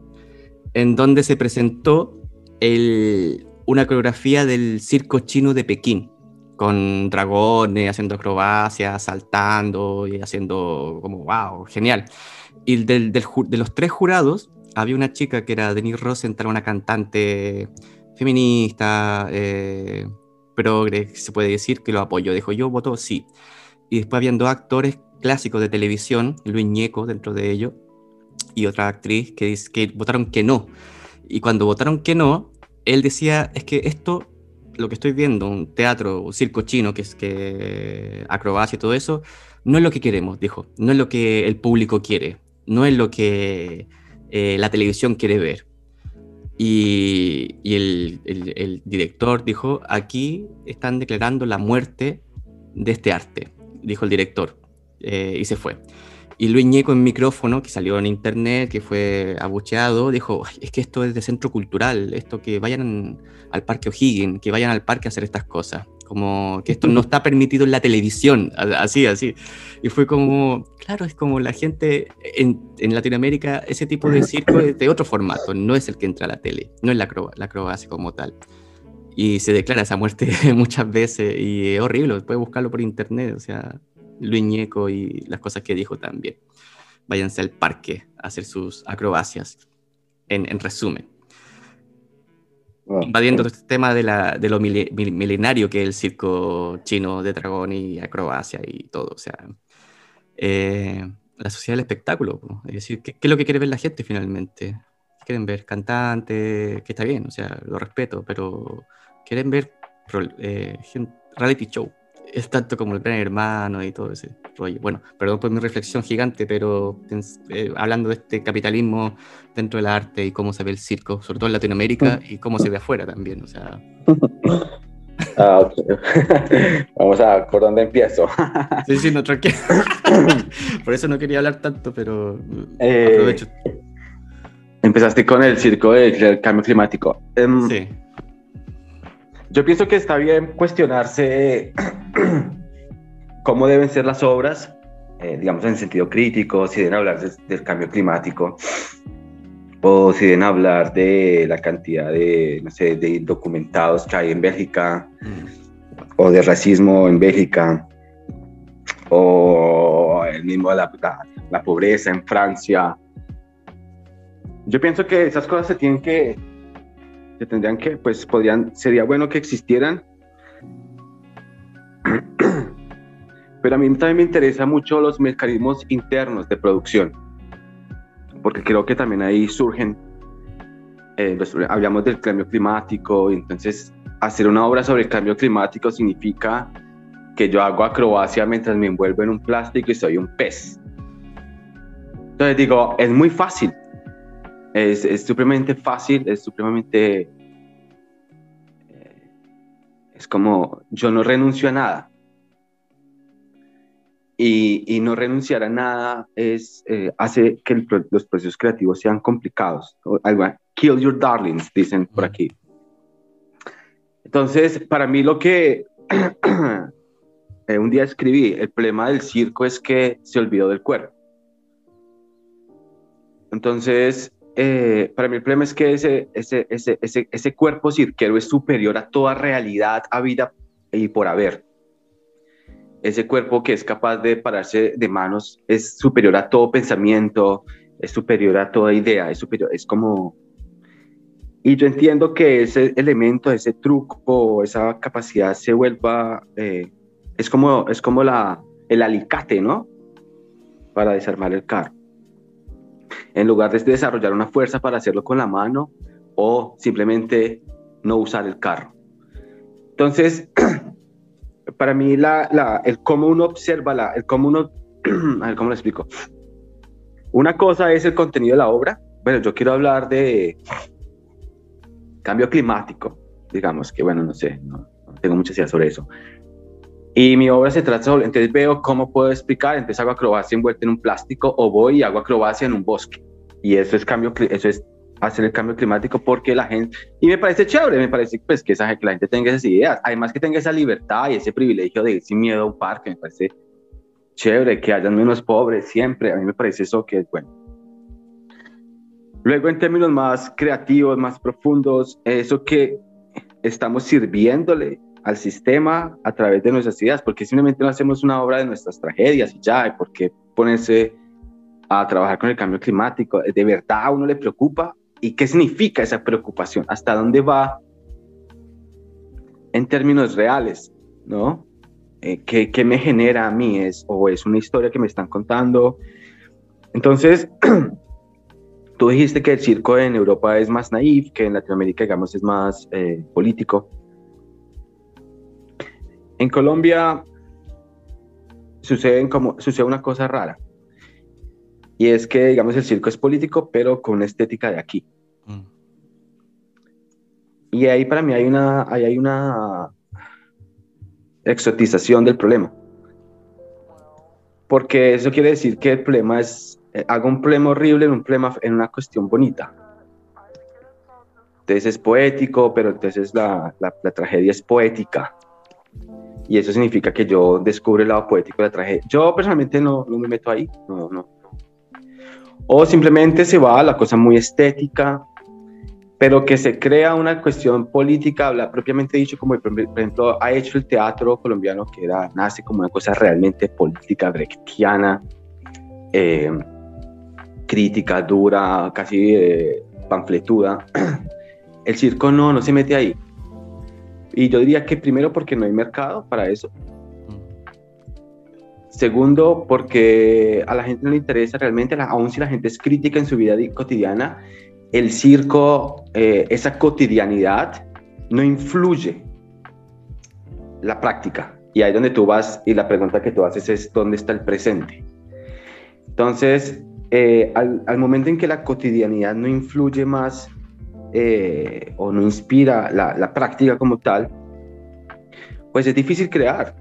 en donde se presentó el, una coreografía del circo chino de Pekín, con dragones, haciendo acrobacias, saltando y haciendo como, wow, genial. Y del, de los tres jurados, había una chica que era Denise Rosenthal, una cantante feminista, eh, progre, se puede decir, que lo apoyó. Dijo, yo voto sí. Y después habían dos actores clásicos de televisión, Luis Ñeco dentro de ellos, y otra actriz que, que votaron que no. Y cuando votaron que no, él decía, es que esto, lo que estoy viendo, un teatro, un circo chino, que es que acrobacia y todo eso, no es lo que queremos, dijo, no es lo que el público quiere, no es lo que eh, la televisión quiere ver. Y, el, director dijo, aquí están declarando la muerte de este arte, dijo el director, eh, y se fue. Y Luis Ñeco en micrófono, que salió en internet, que fue abucheado, dijo, es que esto es de centro cultural, esto que vayan al parque O'Higgins, que vayan al parque a hacer estas cosas, como que esto no está permitido en la televisión, así, así. Y fue como, claro, es como la gente en, en Latinoamérica, ese tipo de circo es de otro formato, no es el que entra a la tele, no es la, la acrobacia como tal. Y se declara esa muerte muchas veces y es horrible, puedes buscarlo por internet, o sea, Luis Ñeco y las cosas que dijo también. Váyanse al parque a hacer sus acrobacias, en, resumen. Ah, Invadiendo este tema de, la, de lo milenario que es el circo chino de dragón y acrobacia y todo. O sea, eh, la sociedad del espectáculo. Es decir, ¿qué, es lo que quiere ver la gente finalmente? Quieren ver cantantes, que está bien, o sea, lo respeto, pero quieren ver eh, reality show es tanto como el gran hermano y todo ese rollo. Bueno, perdón por mi reflexión gigante, pero eh, hablando de este capitalismo dentro del arte y cómo se ve el circo, sobre todo en Latinoamérica, y cómo se ve afuera también, o sea... Ah, okay. Vamos a por dónde empiezo. sí, sí, no, tranquilo. por eso no quería hablar tanto, pero eh, aprovecho. Empezaste con el circo del cambio climático. Em, sí. Yo pienso que está bien cuestionarse cómo deben ser las obras, eh, digamos en sentido crítico, si deben hablar del cambio climático o si deben hablar de la cantidad de, no sé, de documentados que hay en Bélgica mm. o de racismo en Bélgica o el mismo la, la pobreza en Francia. Yo pienso que esas cosas se tienen que tendrían que, pues podrían, sería bueno que existieran. Pero a mí también me interesa mucho los mecanismos internos de producción, porque creo que también ahí surgen, eh, hablamos del cambio climático, y entonces hacer una obra sobre el cambio climático significa que yo hago acrobacia mientras me envuelvo en un plástico y soy un pez. Entonces digo, es muy fácil, es, es supremamente fácil, es supremamente... Es como, yo no renuncio a nada. Y, y no renunciar a nada es, eh, hace que los procesos creativos sean complicados. Kill your darlings, dicen por aquí. Entonces, para mí lo que eh, un día escribí, el problema del circo es que se olvidó del cuerpo. Entonces, eh, para mí el problema es que ese, ese, ese, ese, ese cuerpo cirquero es superior a toda realidad, a vida y por haber. Ese cuerpo que es capaz de pararse de manos es superior a todo pensamiento, es superior a toda idea, es superior, es como... Y yo entiendo que ese elemento, ese truco, esa capacidad se vuelva, eh, es como, es como la, el alicate, ¿no? Para desarmar el carro en lugar de desarrollar una fuerza para hacerlo con la mano o simplemente no usar el carro. Entonces, para mí la, el cómo uno observa, la, el cómo uno, a ver cómo lo explico. Una cosa es el contenido de la obra. Bueno, yo quiero hablar de cambio climático, digamos que, bueno, no sé, no, tengo mucha idea sobre eso. Y mi obra se trata sobre, entonces veo cómo puedo explicar, entonces hago acrobacia envuelta en un plástico o voy y hago acrobacia en un bosque. Y eso es cambio, eso es hacer el cambio climático porque la gente, y me parece chévere, me parece pues que, esa, que la gente tenga esas ideas, además que tenga esa libertad y ese privilegio de ir sin miedo a un parque, me parece chévere, que hayan menos pobres siempre, a mí me parece eso que es bueno. Luego en términos más creativos, más profundos, eso que estamos sirviéndole al sistema a través de nuestras ideas, porque simplemente no hacemos una obra de nuestras tragedias y ya, ¿por qué ponerse a trabajar con el cambio climático? ¿De verdad a uno le preocupa? ¿Y qué significa esa preocupación? ¿Hasta dónde va en términos reales? ¿No? Eh, ¿qué, ¿qué, me genera a mí? ¿Es, ¿O es una historia que me están contando? Entonces, tú dijiste que el circo en Europa es más naif, que en Latinoamérica, digamos, es más eh, político. En Colombia sucede, como, sucede una cosa rara. Y es que, digamos, el circo es político, pero con una estética de aquí. Mm. Y ahí para mí hay una, ahí hay una exotización del problema. Porque eso quiere decir que el problema es, eh, hago un problema horrible en un problema, en una cuestión bonita. Entonces es poético, pero entonces la, la, la tragedia es poética y eso significa que yo descubro el lado poético de la tragedia. Yo personalmente no, no me meto ahí, no, no. O simplemente se va a la cosa muy estética, pero que se crea una cuestión política, habla propiamente dicho, como por ejemplo ha hecho el teatro colombiano, que era, nace como una cosa realmente política, brechtiana, eh, crítica, dura, casi eh, panfletuda. El circo no, no se mete ahí. Y yo diría que primero porque no hay mercado para eso. Segundo, porque a la gente no le interesa realmente, aun si la gente es crítica en su vida cotidiana, el circo, eh, esa cotidianidad, no influye la práctica. Y ahí donde tú vas, y la pregunta que tú haces es, ¿dónde está el presente? Entonces, eh, al, al, momento en que la cotidianidad no influye más eh, o no inspira la, práctica como tal, pues es difícil crear.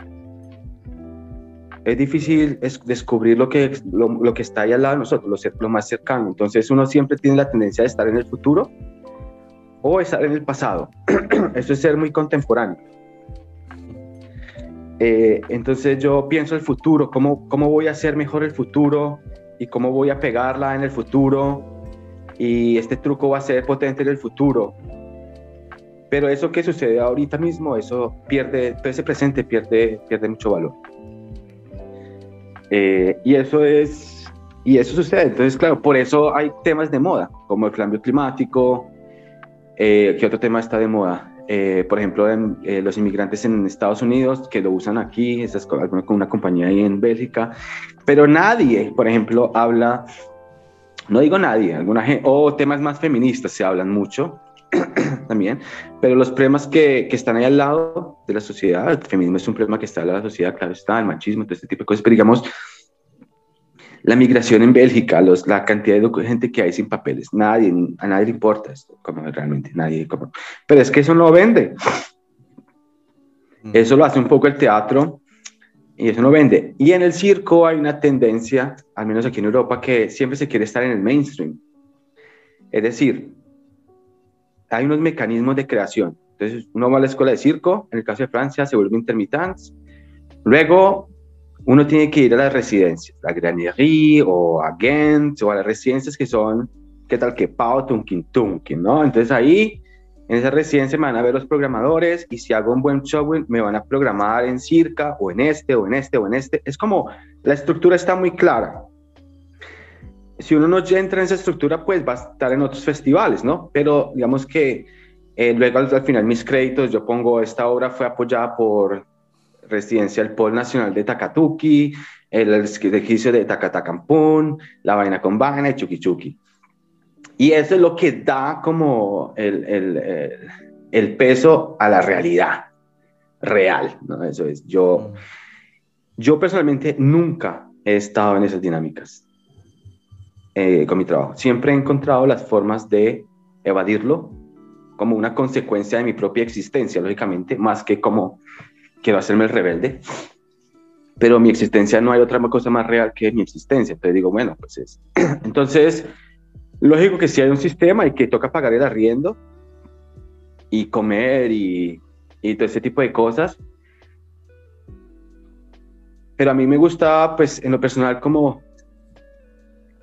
Es difícil descubrir lo que, lo, que está ahí al lado de nosotros, lo, más cercano. Entonces uno siempre tiene la tendencia de estar en el futuro o estar en el pasado. Eso es ser muy contemporáneo. Eh, entonces yo pienso el futuro, cómo, cómo voy a hacer mejor el futuro y cómo voy a pegarla en el futuro y este truco va a ser potente en el futuro. Pero eso que sucede ahorita mismo, eso pierde, ese presente pierde, pierde mucho valor. Eh, y eso es, y eso sucede. Entonces, claro, por eso hay temas de moda, como el cambio climático. Eh, ¿Qué otro tema está de moda? Eh, por ejemplo, eh, los inmigrantes en Estados Unidos que lo usan aquí, es con una compañía ahí en Bélgica, pero nadie, por ejemplo, habla no digo nadie, alguna gente, o temas más feministas se hablan mucho también, pero los problemas que, que, están ahí al lado de la sociedad, el feminismo es un problema que está al lado de la sociedad, claro está, el machismo, todo este tipo de cosas, pero digamos, la migración en Bélgica, los, la cantidad de gente que hay sin papeles, nadie, a nadie le importa esto, como realmente, nadie, como, pero es que eso no vende. Mm. Eso lo hace un poco el teatro, y eso no vende. Y en el circo hay una tendencia, al menos aquí en Europa, que siempre se quiere estar en el mainstream. Es decir, hay unos mecanismos de creación. Entonces, uno va a la escuela de circo, en el caso de Francia se vuelve intermitente. Luego, uno tiene que ir a las residencias, la Granerie o a Ghent o a las residencias que son, ¿qué tal que Pau, Tunkin, Tunkin, ¿no? Entonces ahí en esa residencia me van a ver los programadores y si hago un buen show me van a programar en Circa o en este o en este o en este. Es como la estructura está muy clara. Si uno no entra en esa estructura, pues va a estar en otros festivales, ¿no? Pero digamos que eh, luego al, final mis créditos, yo pongo esta obra fue apoyada por Residencia del Pol Nacional de Takatuki, el edificio de Takatacampún, la vaina con vaina y Chuki Chuki. Y eso es lo que da como el, el, el, peso a la realidad. real, ¿no? Eso es, yo, mm. yo personalmente nunca he estado en esas dinámicas eh, con mi trabajo. Siempre he encontrado las formas de evadirlo como una consecuencia de mi propia existencia, lógicamente, más que como quiero hacerme el rebelde. Pero mi existencia no hay otra cosa más real que mi existencia. Entonces digo, bueno, pues es. Entonces, lógico que si hay un sistema y que toca pagar el arriendo y comer y, y todo ese tipo de cosas. Pero a mí me gusta, pues, en lo personal, como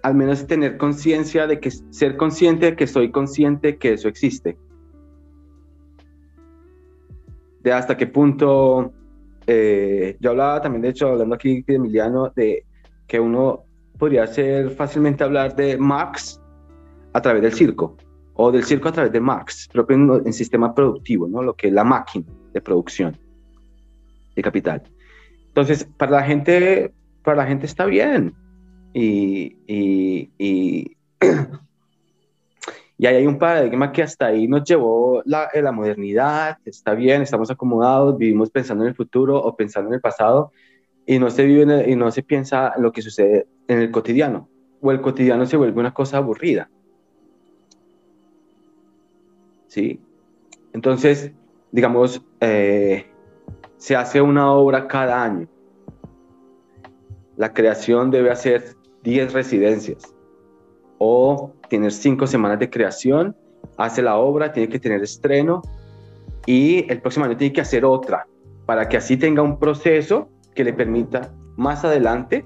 al menos tener conciencia de que ser consciente de que soy consciente que eso existe. De hasta qué punto, eh, yo hablaba también, de hecho, hablando aquí de Emiliano, de que uno podría ser fácilmente hablar de Marx a través del circo, o del circo a través de Marx, propio en, en sistema productivo, ¿no? lo que es la máquina de producción de capital. Entonces, para la gente, para la gente está bien, y, y, y, y, ahí hay un paradigma que hasta ahí nos llevó la, eh, la modernidad, está bien, estamos acomodados, vivimos pensando en el futuro o pensando en el pasado y no se vive y no se piensa lo que sucede en el cotidiano o el cotidiano se vuelve una cosa aburrida. ¿Sí? Entonces, digamos, eh, se hace una obra cada año. La creación debe hacer 10 residencias o tener 5 semanas de creación, hace la obra, tiene que tener estreno y el próximo año tiene que hacer otra para que así tenga un proceso que le permita más adelante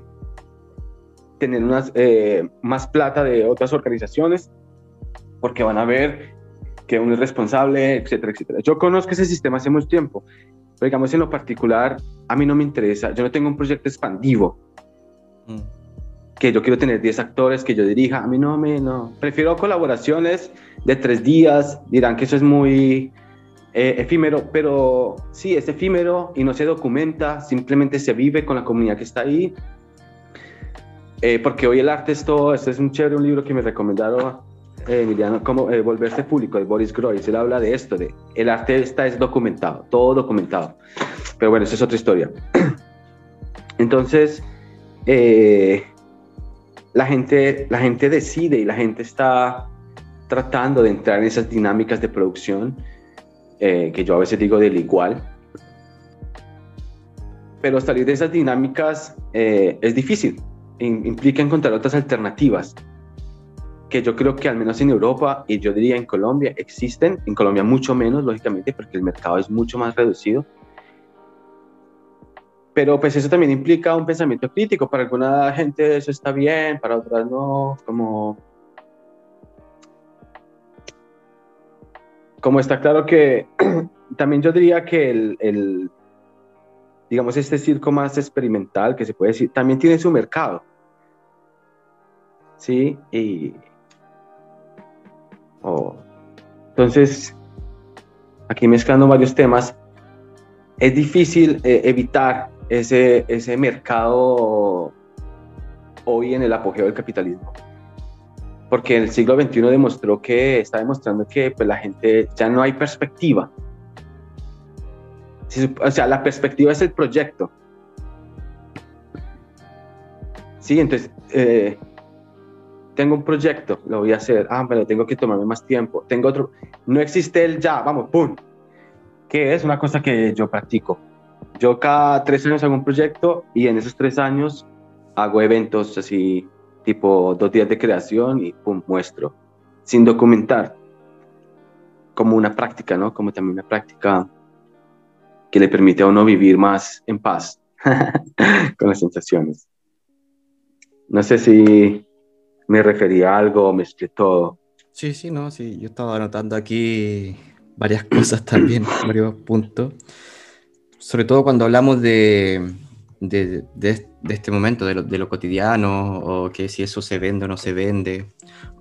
tener eh, más plata de otras organizaciones porque van a ver que uno es responsable, etcétera, etcétera. Yo conozco ese sistema hace mucho tiempo, pero digamos en lo particular, a mí no me interesa, yo no tengo un proyecto expandivo. Mm que yo quiero tener 10 actores que yo dirija. A mí no me, no. Prefiero colaboraciones de tres días. Dirán que eso es muy eh, efímero, pero sí, es efímero y no se documenta, simplemente se vive con la comunidad que está ahí. Eh, porque hoy el arte es todo, este es un chévere, un libro que me recomendaron Emiliano, como Volverse Público, de Boris Groys. Él habla de esto, el arte está es documentado, todo documentado. Pero bueno, esa es otra historia. Entonces, eh, la gente, la gente decide y la gente está tratando de entrar en esas dinámicas de producción, eh, que yo a veces digo del igual. Pero salir de esas dinámicas eh, es difícil, implica encontrar otras alternativas, que yo creo que al menos en Europa y yo diría en Colombia existen, en Colombia mucho menos, lógicamente, porque el mercado es mucho más reducido, pero pues eso también implica un pensamiento crítico. Para alguna gente eso está bien, para otras no. Como, como está claro que también yo diría que el, el, digamos, este circo más experimental, que se puede decir, también tiene su mercado. ¿Sí? Y... Oh. Entonces, aquí mezclando varios temas, es difícil eh, evitar ese, ese mercado hoy en el apogeo del capitalismo. Porque el siglo XXI demostró que, está demostrando que pues, la gente ya no hay perspectiva. O sea, la perspectiva es el proyecto. Sí, entonces, eh, tengo un proyecto, lo voy a hacer. Ah, pero tengo que tomarme más tiempo. Tengo otro. No existe el ya, vamos, pum. Que es una cosa que yo practico yo cada tres años hago un proyecto y en esos tres años hago eventos así, tipo dos días de creación y pum, muestro, sin documentar, como una práctica, ¿no? Como también una práctica que le permite a uno vivir más en paz con las sensaciones. No sé si me refería a algo mezclé todo. Sí, sí, no, sí, yo estaba anotando aquí varias cosas también, varios puntos. Sobre todo cuando hablamos de, de, de, este momento, de lo, de lo, cotidiano, o que si eso se vende o no se vende,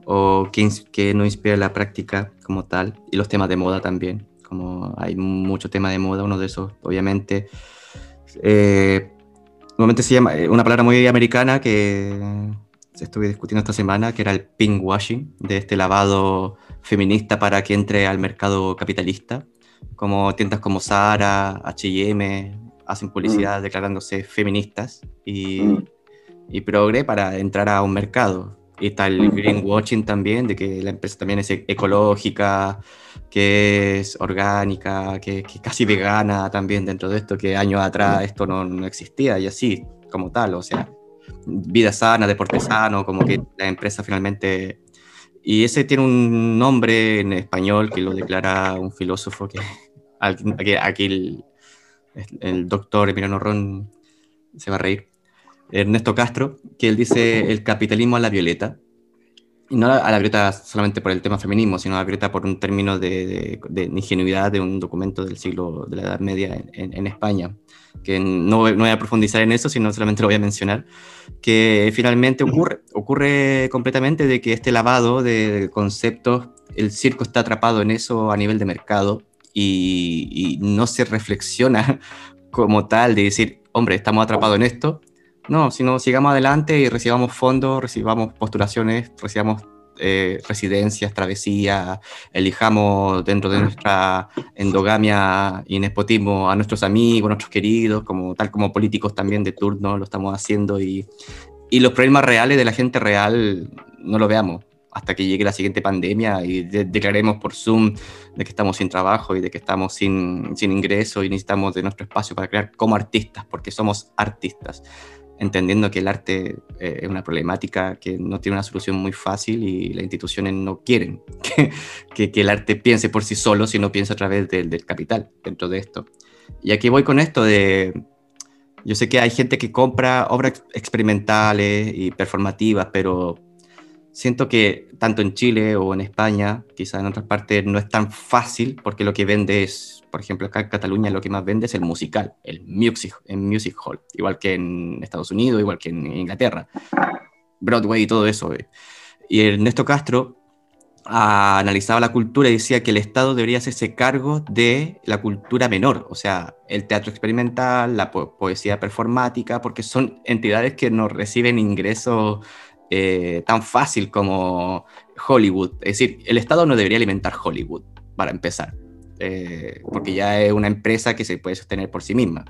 o que, que no inspira la práctica como tal, y los temas de moda también, como hay mucho tema de moda, uno de esos, obviamente, eh, se llama, eh, una palabra muy americana que se estuve discutiendo esta semana, que era el pink washing, de este lavado feminista para que entre al mercado capitalista como tiendas como Zara, H&M, hacen publicidad mm. declarándose feministas y, mm. y, progre para entrar a un mercado. Y está el mm. greenwashing también, de que la empresa también es ecológica, que es orgánica, que, es casi vegana también dentro de esto, que años atrás esto no, no existía y así como tal, o sea, vida sana, deporte sano, como que la empresa finalmente... Y ese tiene un nombre en español que lo declara un filósofo que aquí, aquí el, el, doctor Emiliano Ron se va a reír, Ernesto Castro, que él dice el capitalismo a la violeta. Y no a la violeta solamente por el tema feminismo, sino a la violeta por un término de, de, ingenuidad de un documento del siglo de la Edad Media en, en España que no, no, voy a profundizar en eso, sino solamente lo voy a mencionar, que finalmente ocurre, ocurre completamente de que este lavado de conceptos, el circo está atrapado en eso a nivel de mercado y, no se reflexiona como tal de decir, hombre, estamos atrapados en esto. No, sino sigamos adelante y recibamos fondos, recibamos postulaciones, recibamos eh, residencias, travesías, elijamos dentro de nuestra endogamia y nepotismo a nuestros amigos, nuestros queridos, como, tal como políticos también de turno lo estamos haciendo y, y los problemas reales de la gente real no lo veamos hasta que llegue la siguiente pandemia y declaremos por Zoom de que estamos sin trabajo y de que estamos sin, sin ingreso y necesitamos de nuestro espacio para crear como artistas, porque somos artistas entendiendo que el arte eh, es una problemática que no tiene una solución muy fácil y las instituciones no quieren que, que, el arte piense por sí solo, sino piense a través del capital dentro de esto. Y aquí voy con esto de... Yo sé que hay gente que compra obras experimentales y performativas, pero siento que tanto en Chile o en España, quizás en otras partes, no es tan fácil porque lo que vende es por ejemplo, acá en Cataluña lo que más vende es el musical, el music, en music hall, igual que en Estados Unidos, igual que en Inglaterra, Broadway y todo eso. Eh. Y Ernesto Castro analizaba la cultura y decía que el Estado debería hacerse cargo de la cultura menor, o sea, el teatro experimental, la poesía performática, porque son entidades que no reciben ingresos eh, tan fácil como Hollywood. Es decir, el Estado no debería alimentar Hollywood, para empezar. Eh, porque ya es una empresa que se puede sostener por sí misma,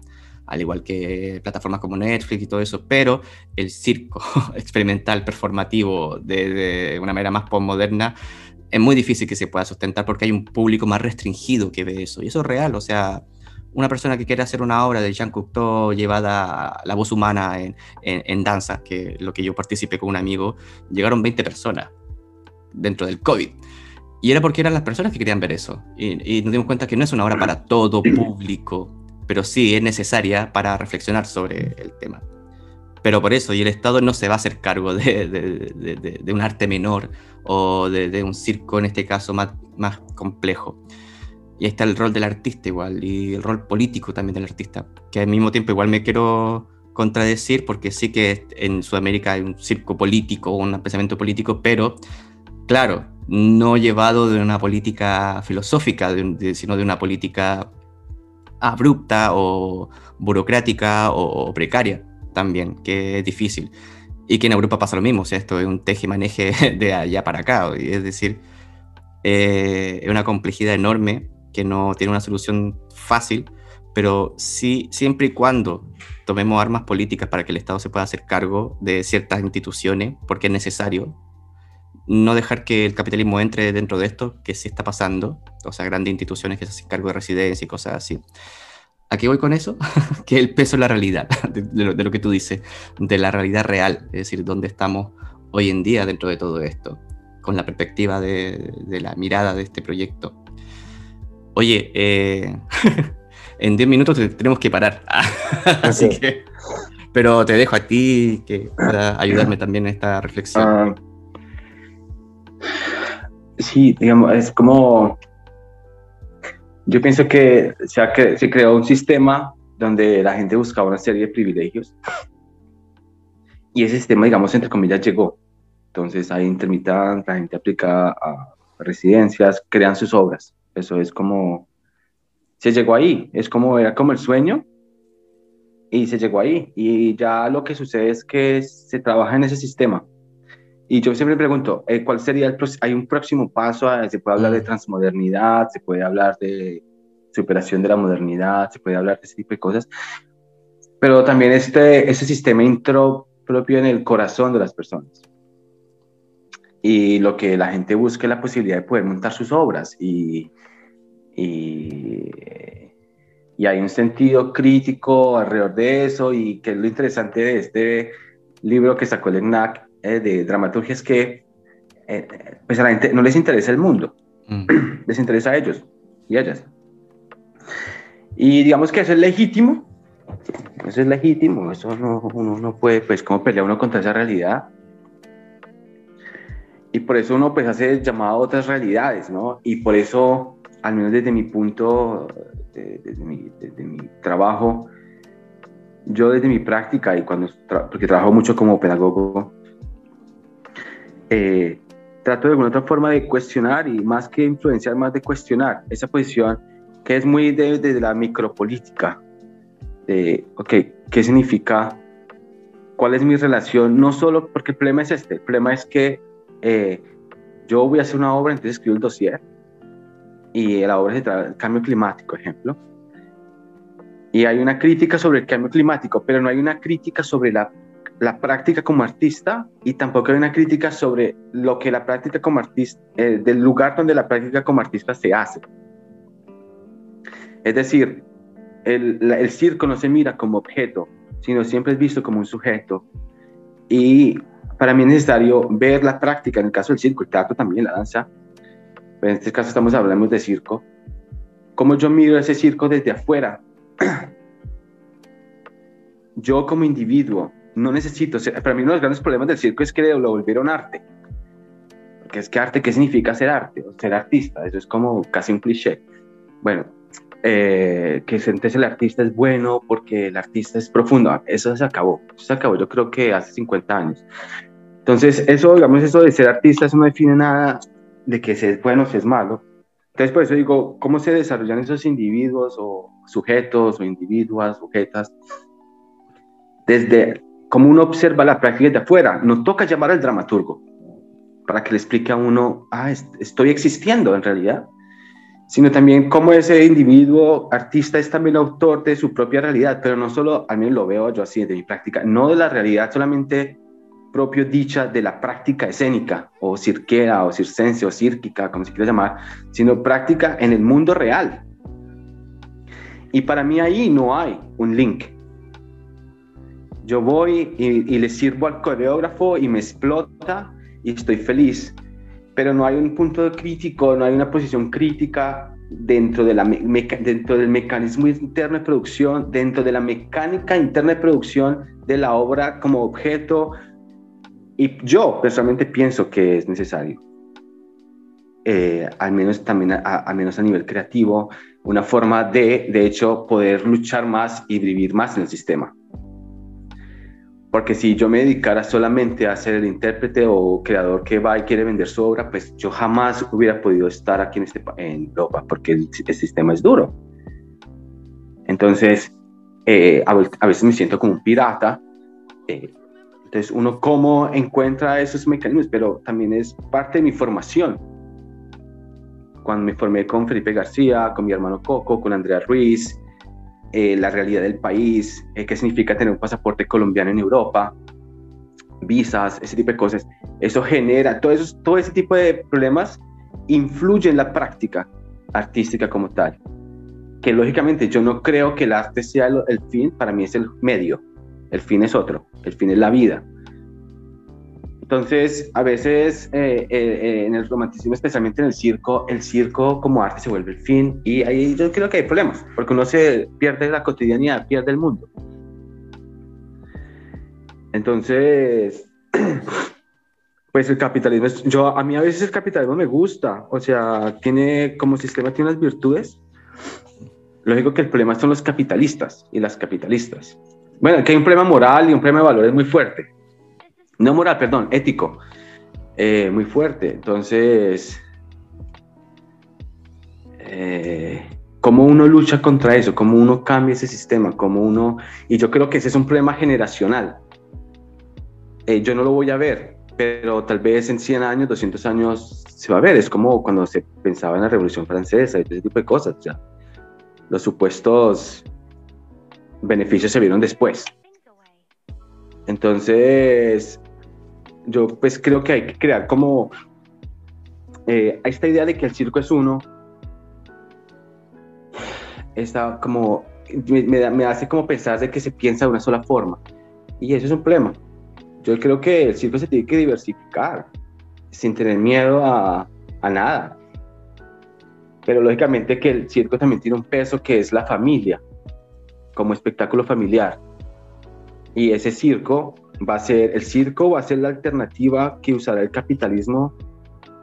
al igual que plataformas como Netflix y todo eso, pero el circo experimental, performativo, de, una manera más postmoderna, es muy difícil que se pueda sustentar porque hay un público más restringido que ve eso, y eso es real, o sea, una persona que quiere hacer una obra de Jean Cocteau llevada a la voz humana en, en, danza, que lo que yo participé con un amigo, llegaron 20 personas dentro del COVID. Y era porque eran las personas que querían ver eso. Y, nos dimos cuenta que no es una obra para todo público, pero sí es necesaria para reflexionar sobre el tema. Pero por eso, y el Estado no se va a hacer cargo de, de, de, un arte menor o de, un circo, en este caso, más, más complejo. Y ahí está el rol del artista igual, y el rol político también del artista, que al mismo tiempo igual me quiero contradecir, porque sí que en Sudamérica hay un circo político, un pensamiento político, pero claro, no llevado de una política filosófica, sino de una política abrupta o burocrática o, precaria también, que es difícil. Y que en Europa pasa lo mismo, o sea, esto es un teje-maneje de allá para acá, es decir, eh, es una complejidad enorme que no tiene una solución fácil, pero sí, siempre y cuando tomemos armas políticas para que el Estado se pueda hacer cargo de ciertas instituciones, porque es necesario, no dejar que el capitalismo entre dentro de esto, que sí está pasando, o sea, grandes instituciones que se hacen cargo de residencia y cosas así. Aquí voy con eso, que el peso es la realidad, de, lo, que tú dices, de la realidad real, es decir, dónde estamos hoy en día dentro de todo esto, con la perspectiva de, la mirada de este proyecto. Oye, eh, en 10 minutos tenemos que parar, así que, pero te dejo a ti que para ayudarme también en esta reflexión. Ah, Sí, digamos, es como, yo pienso que se, que se creó un sistema donde la gente buscaba una serie de privilegios y ese sistema, digamos, entre comillas, llegó. Entonces hay intermitentes, la gente aplica a residencias, crean sus obras. Eso es como, se llegó ahí, es como, era como el sueño y se llegó ahí. Y ya lo que sucede es que se trabaja en ese sistema y yo siempre pregunto, eh, ¿cuál sería el ¿Hay un próximo paso? ¿Se puede hablar de mm. transmodernidad? ¿Se puede hablar de superación de la modernidad, se puede hablar de ese tipo de cosas, pero también este, ese sistema intro propio en el corazón de las personas. Y lo que la gente busca es la posibilidad de poder montar sus obras y, y, y hay un sentido crítico alrededor de eso y que es lo interesante de este libro que sacó el ENAC eh, de dramaturgia es que eh, pues a la gente no les interesa el mundo, mm. les interesa a ellos y a ellas. Y digamos que eso es legítimo, eso es legítimo, eso no, uno no puede, pues, como pelear uno contra esa realidad. Y por eso uno, pues, hace llamado a otras realidades, ¿no? Y por eso, al menos desde mi punto, desde, mi, desde mi trabajo, yo desde mi práctica y cuando, porque trabajo mucho como pedagogo, eh, trato de alguna otra forma de cuestionar y más que influenciar, más de cuestionar esa posición que es muy de, la micropolítica, de, ok, ¿qué significa? ¿Cuál es mi relación? No solo, porque el problema es este, el problema es que eh, yo voy a hacer una obra, entonces escribo el dossier, y la obra se trata del cambio climático, ejemplo, y hay una crítica sobre el cambio climático, pero no hay una crítica sobre la la práctica como artista y tampoco hay una crítica sobre lo que la práctica como artista, eh, del lugar donde la práctica como artista se hace. Es decir, el, el, circo no se mira como objeto, sino siempre es visto como un sujeto. Y para mí es necesario ver la práctica, en el caso del circo, el teatro también, la danza, en este caso estamos hablando de circo, cómo yo miro ese circo desde afuera. Yo como individuo, no necesito, para mí uno de los grandes problemas del circo es que lo volvieron arte. Porque es que arte, ¿qué significa ser arte? O ser artista, eso es como casi un cliché. Bueno, eh, que entonces el artista es bueno porque el artista es profundo, eso se acabó, se acabó yo creo que hace 50 años. Entonces, eso, digamos, eso de ser artista, eso no define nada de que si es bueno o si es malo. Entonces, por eso digo, ¿cómo se desarrollan esos individuos o sujetos o individuas, sujetas? Desde como uno observa la práctica de afuera, no toca llamar al dramaturgo para que le explique a uno, ah, estoy existiendo en realidad, sino también cómo ese individuo artista es también autor de su propia realidad, pero no solo, al menos lo veo yo así de mi práctica, no de la realidad solamente propio dicha de la práctica escénica, o cirquera, o circense, o círquica, como se quiera llamar, sino práctica en el mundo real. Y para mí ahí no hay un link yo voy y, le sirvo al coreógrafo y me explota y estoy feliz. Pero no hay un punto crítico, no hay una posición crítica dentro, de la dentro del mecanismo interno de producción, dentro de la mecánica interna de producción de la obra como objeto. Y yo personalmente pienso que es necesario, eh, al menos también a, menos a nivel creativo, una forma de, de hecho, poder luchar más y vivir más en el sistema. Porque si yo me dedicara solamente a ser el intérprete o creador que va y quiere vender su obra, pues yo jamás hubiera podido estar aquí en, este, en Europa, porque el, sistema es duro. Entonces, eh, a, veces me siento como un pirata. Eh, entonces, uno cómo encuentra esos mecanismos, pero también es parte de mi formación. Cuando me formé con Felipe García, con mi hermano Coco, con Andrea Ruiz, eh, la realidad del país, eh, qué significa tener un pasaporte colombiano en Europa, visas, ese tipo de cosas. Eso genera, todo, eso, todo ese tipo de problemas influye en la práctica artística como tal. Que lógicamente yo no creo que el arte sea el fin, para mí es el medio, el fin es otro, el fin es la vida. Entonces, a veces eh, eh, eh, en el romanticismo, especialmente en el circo, el circo como arte se vuelve el fin y ahí yo creo que hay problemas, porque uno se pierde la cotidianidad, pierde el mundo. Entonces, pues el capitalismo, yo, a mí a veces el capitalismo me gusta, o sea, tiene como sistema, tiene unas virtudes. Lógico que el problema son los capitalistas y las capitalistas. Bueno, que hay un problema moral y un problema de valores muy fuerte no moral, perdón, ético, eh, muy fuerte. Entonces, eh, ¿cómo uno lucha contra eso? ¿Cómo uno cambia ese sistema? ¿Cómo uno... Y yo creo que ese es un problema generacional. Eh, yo no lo voy a ver, pero tal vez en 100 años, 200 años se va a ver. Es como cuando se pensaba en la Revolución Francesa y ese tipo de cosas. los supuestos beneficios se vieron después. Entonces, yo pues creo que hay que crear como eh, esta idea de que el circo es uno, está como, me, me, hace como pensar de que se piensa de una sola forma. Y eso es un problema. Yo creo que el circo se tiene que diversificar, sin tener miedo a, a nada. Pero lógicamente que el circo también tiene un peso que es la familia, como espectáculo familiar. Y ese circo va a ser, el circo va a ser la alternativa que usará el capitalismo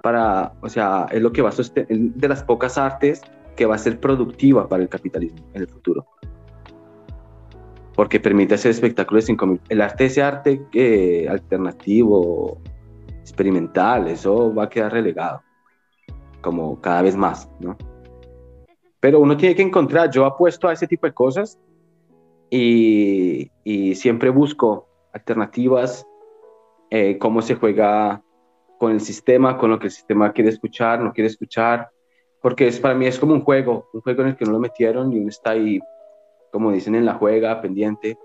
para, o sea, es lo que va a sostener, de las pocas artes que va a ser productiva para el capitalismo en el futuro. Porque permite hacer espectáculos sin El arte, ese arte eh, alternativo, experimental, eso va a quedar relegado, como cada vez más, ¿no? Pero uno tiene que encontrar, yo apuesto a ese tipo de cosas y, y siempre busco alternativas, eh, cómo se juega con el sistema, con lo que el sistema quiere escuchar, no quiere escuchar, porque es, para mí es como un juego, un juego en el que no lo metieron y uno está ahí, como dicen en la juega, pendiente.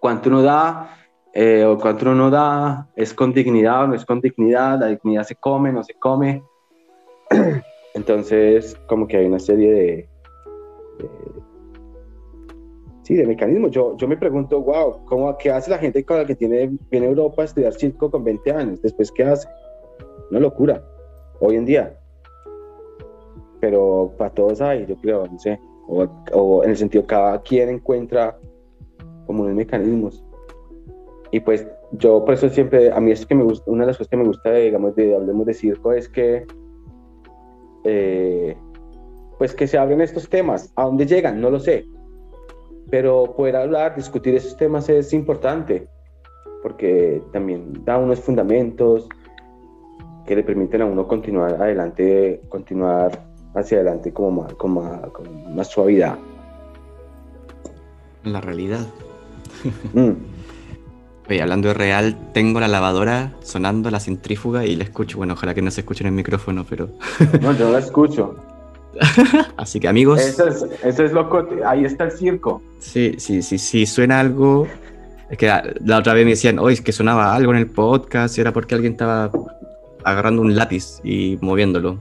Cuánto uno da eh, o cuánto uno no da, es con dignidad o no es con dignidad, la dignidad se come, no se come. Entonces, como que hay una serie de, sí, de mecanismos. Yo, yo me pregunto, wow, ¿cómo, ¿qué hace la gente con la que tiene, viene a Europa a estudiar circo con 20 años? Después, ¿qué hace? Una locura, hoy en día pero para todos hay, yo creo, no sé, o, en el sentido cada quien encuentra como unos mecanismos. Y pues yo por eso siempre, a mí es que me gusta, una de las cosas que me gusta, digamos, de Hablemos de Circo es que, eh, pues que se abren estos temas. ¿A dónde llegan? No lo sé. Pero poder hablar, discutir esos temas es importante, porque también da unos fundamentos que le permiten a uno continuar adelante, continuar hacia adelante como más, con más, suavidad. La realidad. Mm. Oye, hablando de real, tengo la lavadora sonando la centrífuga y la escucho. Bueno, ojalá que no se escuche en el micrófono, pero. no, yo la escucho. Así que amigos. Eso es, eso es loco, ahí está el circo. Sí, sí, sí, sí, suena algo. Es que la, otra vez me decían, oye, es que sonaba algo en el podcast y era porque alguien estaba agarrando un lápiz y moviéndolo.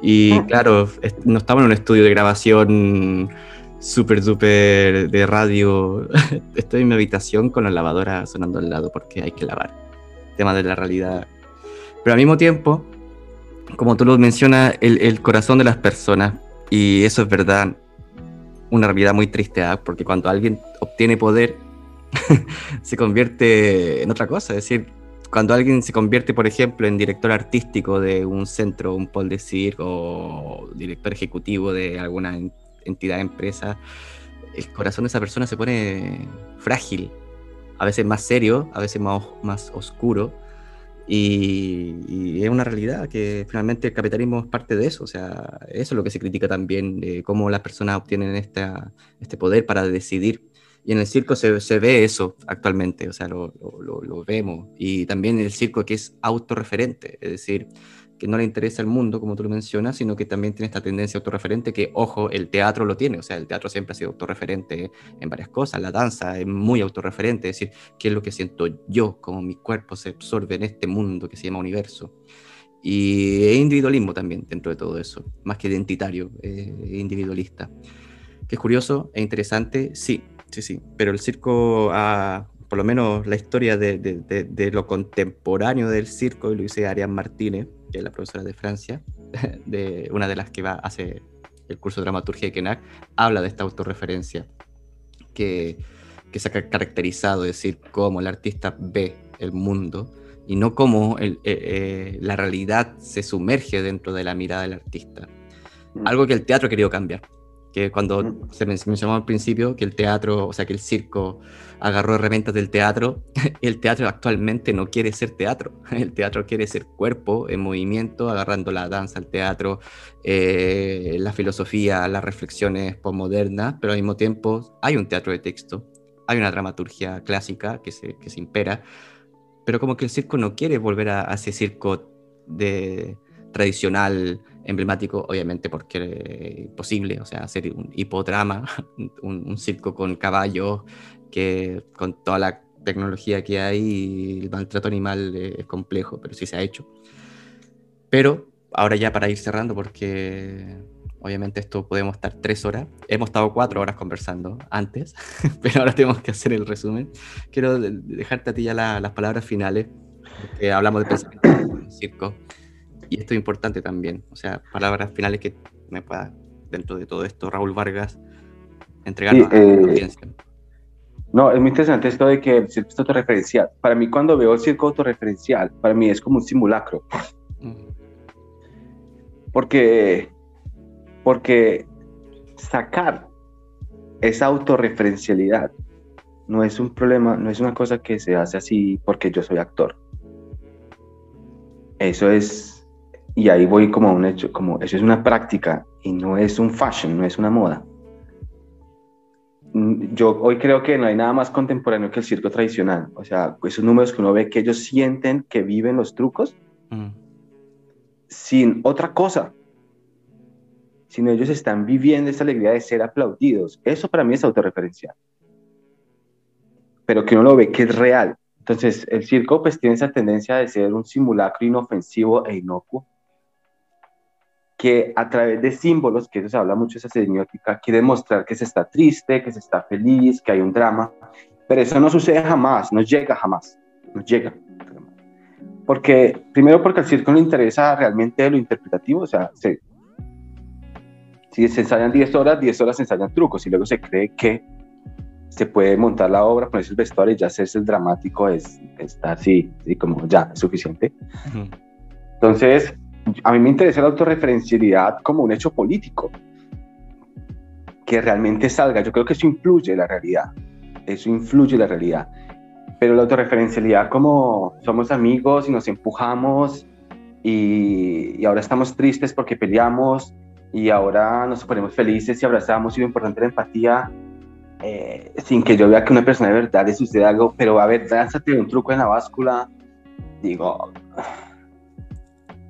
Y ah. claro, no estamos en un estudio de grabación súper, súper de radio. Estoy en mi habitación con la lavadora sonando al lado porque hay que lavar. Tema de la realidad. Pero al mismo tiempo, como tú lo mencionas, el, el corazón de las personas, y eso es verdad, una realidad muy triste, ¿ah? porque cuando alguien obtiene poder, se convierte en otra cosa. Es decir, cuando alguien se convierte, por ejemplo, en director artístico de un centro, un pol de circo, o director ejecutivo de alguna entidad, empresa, el corazón de esa persona se pone frágil, a veces más serio, a veces más, más oscuro, y, es una realidad que finalmente el capitalismo es parte de eso, o sea, eso es lo que se critica también, de cómo las personas obtienen esta, este poder para decidir y en el circo se, se ve eso actualmente, o sea, lo, lo, lo, vemos. Y también el circo que es autorreferente, es decir, que no le interesa el mundo, como tú lo mencionas, sino que también tiene esta tendencia autorreferente que, ojo, el teatro lo tiene, o sea, el teatro siempre ha sido autorreferente en varias cosas, la danza es muy autorreferente, es decir, qué es lo que siento yo, como mi cuerpo se absorbe en este mundo que se llama universo. Y es individualismo también dentro de todo eso, más que identitario, es individualista. Que es curioso e interesante, sí, sí, sí. Pero el circo, ah, por lo menos la historia de, lo contemporáneo del circo, y lo dice Ariane Martínez, que es la profesora de Francia, de una de las que va hace el curso de dramaturgia de Kenak, habla de esta autorreferencia que, que se ha caracterizado, es decir, cómo el artista ve el mundo y no cómo eh, eh, la realidad se sumerge dentro de la mirada del artista. Mm. Algo que el teatro ha querido cambiar que cuando se mencionó al principio que el teatro, o sea, que el circo agarró herramientas del teatro, el teatro actualmente no quiere ser teatro, el teatro quiere ser cuerpo en movimiento, agarrando la danza, el teatro, eh, la filosofía, las reflexiones postmodernas, pero al mismo tiempo hay un teatro de texto, hay una dramaturgia clásica que se, que se impera, pero como que el circo no quiere volver a, a ese circo de tradicional emblemático, obviamente, porque es posible, o sea, hacer un hipodrama, un, un circo con caballos, que con toda la tecnología que hay, el maltrato animal es complejo, pero sí se ha hecho. Pero ahora ya para ir cerrando, porque obviamente esto podemos estar tres horas, hemos estado cuatro horas conversando antes, pero ahora tenemos que hacer el resumen. Quiero dejarte a ti ya las palabras finales, porque hablamos de pensamiento en circo, y esto es importante también, o sea, palabras finales que me pueda, dentro de todo esto, Raúl Vargas, entregarnos a la eh, audiencia. No, es muy interesante esto de que el circo es autorreferencial. Para mí, cuando veo el circo autorreferencial, para mí es como un simulacro. Porque, porque sacar esa autorreferencialidad no es un problema, no es una cosa que se hace así porque yo soy actor. Eso es, y ahí voy como a un hecho, como eso es una práctica y no es un fashion, no es una moda. Mm, yo hoy creo que no hay nada más contemporáneo que el circo tradicional. O sea, esos números que uno ve que ellos sienten que viven los trucos mm. sin otra cosa. Sino ellos están viviendo esa alegría de ser aplaudidos. Eso para mí es autorreferencial. Pero que uno lo ve que es real. Entonces, el circo pues tiene esa tendencia de ser un simulacro inofensivo e inocuo que a través de símbolos, que eso se habla mucho esa semiótica, quiere mostrar que se está triste, que se está feliz, que hay un drama, pero eso no sucede jamás, no llega jamás, no llega. Porque, primero porque al circo no interesa realmente lo interpretativo, o sea, se, si se ensayan 10 horas, 10 horas se ensayan trucos y luego se cree que se puede montar la obra, ponerse el vestuario y ya hacerse el dramático es, está así, así como ya, es suficiente. Entonces, a mí me interesa la autorreferencialidad como un hecho político, que realmente salga. Yo creo que eso influye la realidad, eso influye la realidad. Pero la autorreferencialidad como somos amigos y nos empujamos y, ahora estamos tristes porque peleamos y ahora nos ponemos felices y abrazamos y lo importante la empatía, eh, sin que yo vea que una persona de verdad le sucede algo, pero a ver, lánzate un truco en la báscula, digo,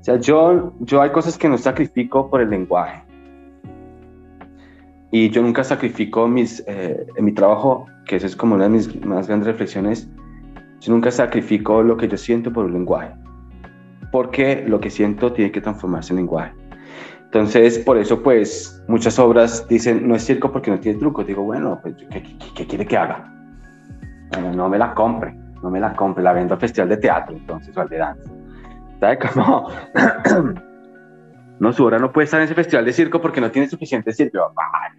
sea, yo, yo hay cosas que no sacrifico por el lenguaje. Y yo nunca sacrifico mis, eh, en mi trabajo, que esa es como una de mis más grandes reflexiones, yo nunca sacrifico lo que yo siento por el lenguaje. Porque lo que siento tiene que transformarse en lenguaje. Entonces, por eso, pues, muchas obras dicen, no es circo porque no tiene truco. Digo, bueno, pues, ¿qué, qué, quiere que haga? Bueno, no me la compre, no me la compre, la vendo al festival de teatro, entonces, o al de danza. ¿Sabe cómo? no, su hora no puede estar en ese festival de circo porque no tiene suficiente circo.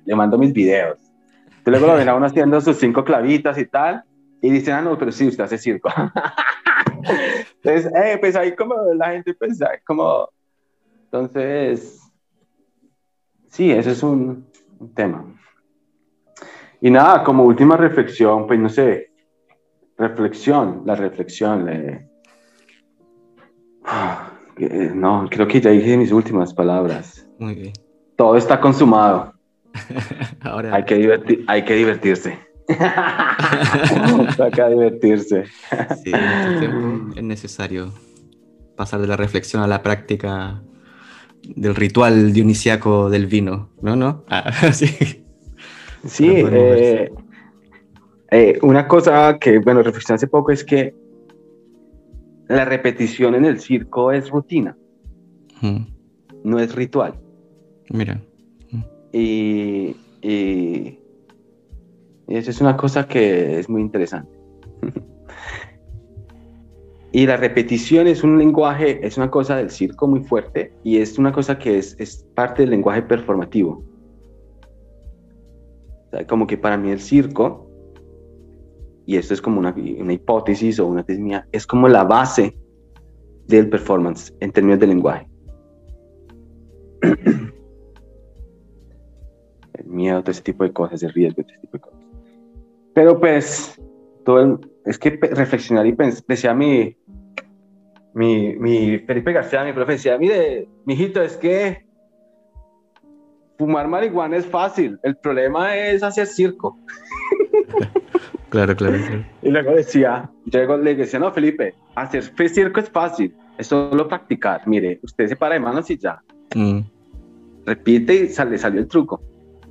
le mando mis videos. Entonces luego lo ven a uno haciendo sus cinco clavitas y tal. Y dicen, ah, no, pero sí, usted hace circo. Entonces, eh, pues ahí como la gente pues, como... Entonces, sí, ese es un, tema. Y nada, como última reflexión, pues no sé, reflexión, la reflexión, le, eh, no, creo que ya dije mis últimas palabras. Muy bien. Todo está consumado. Ahora... hay, que hay que divertirse. hay que divertirse. sí, en este es necesario pasar de la reflexión a la práctica del ritual dionisiaco del vino, ¿no? ¿No? Ah, sí. Sí, eh, eh, una cosa que, bueno, reflexioné hace poco es que la repetición en el circo es rutina, no es ritual. Mira. Y, y, eso es una cosa que es muy interesante. y la repetición es un lenguaje, es una cosa del circo muy fuerte y es una cosa que es, es parte del lenguaje performativo. como que para mí el circo y esto es como una, una hipótesis o una tesis mía, es como la base del performance en términos de lenguaje. el miedo, todo ese tipo de cosas, el riesgo, todo ese tipo de cosas. Pero pues, todo es que reflexionar y pensar, decía mi, mi, mi Felipe García, mi profe, decía, mire, mijito, es que fumar marihuana es fácil, el problema es hacer circo. Claro, claro, Y luego decía, yo le decía, no, Felipe, hacer circo es fácil, es solo practicar. Mire, usted se para de manos y ya. Mm. Repite y sale, salió el truco.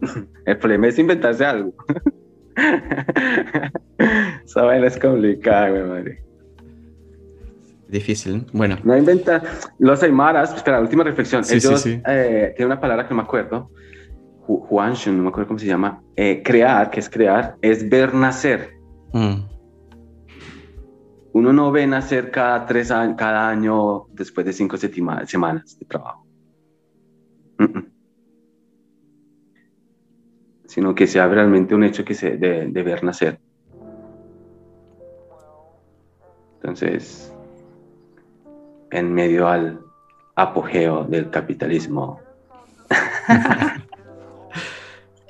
El problema es inventarse algo. Esa vaina es complicada, güey, madre. Difícil, bueno. No inventa. Los aymaras, espera, última reflexión. Ellos eh, tienen una palabra que no me acuerdo. Juanshun, no me acuerdo cómo se llama. Eh, crear, que es crear, es ver nacer. Mm. Uno no ve nacer cada tres años, cada año después de cinco semanas de trabajo. Sino que sea realmente un hecho que se de, de ver nacer. Entonces, en medio al apogeo del capitalismo.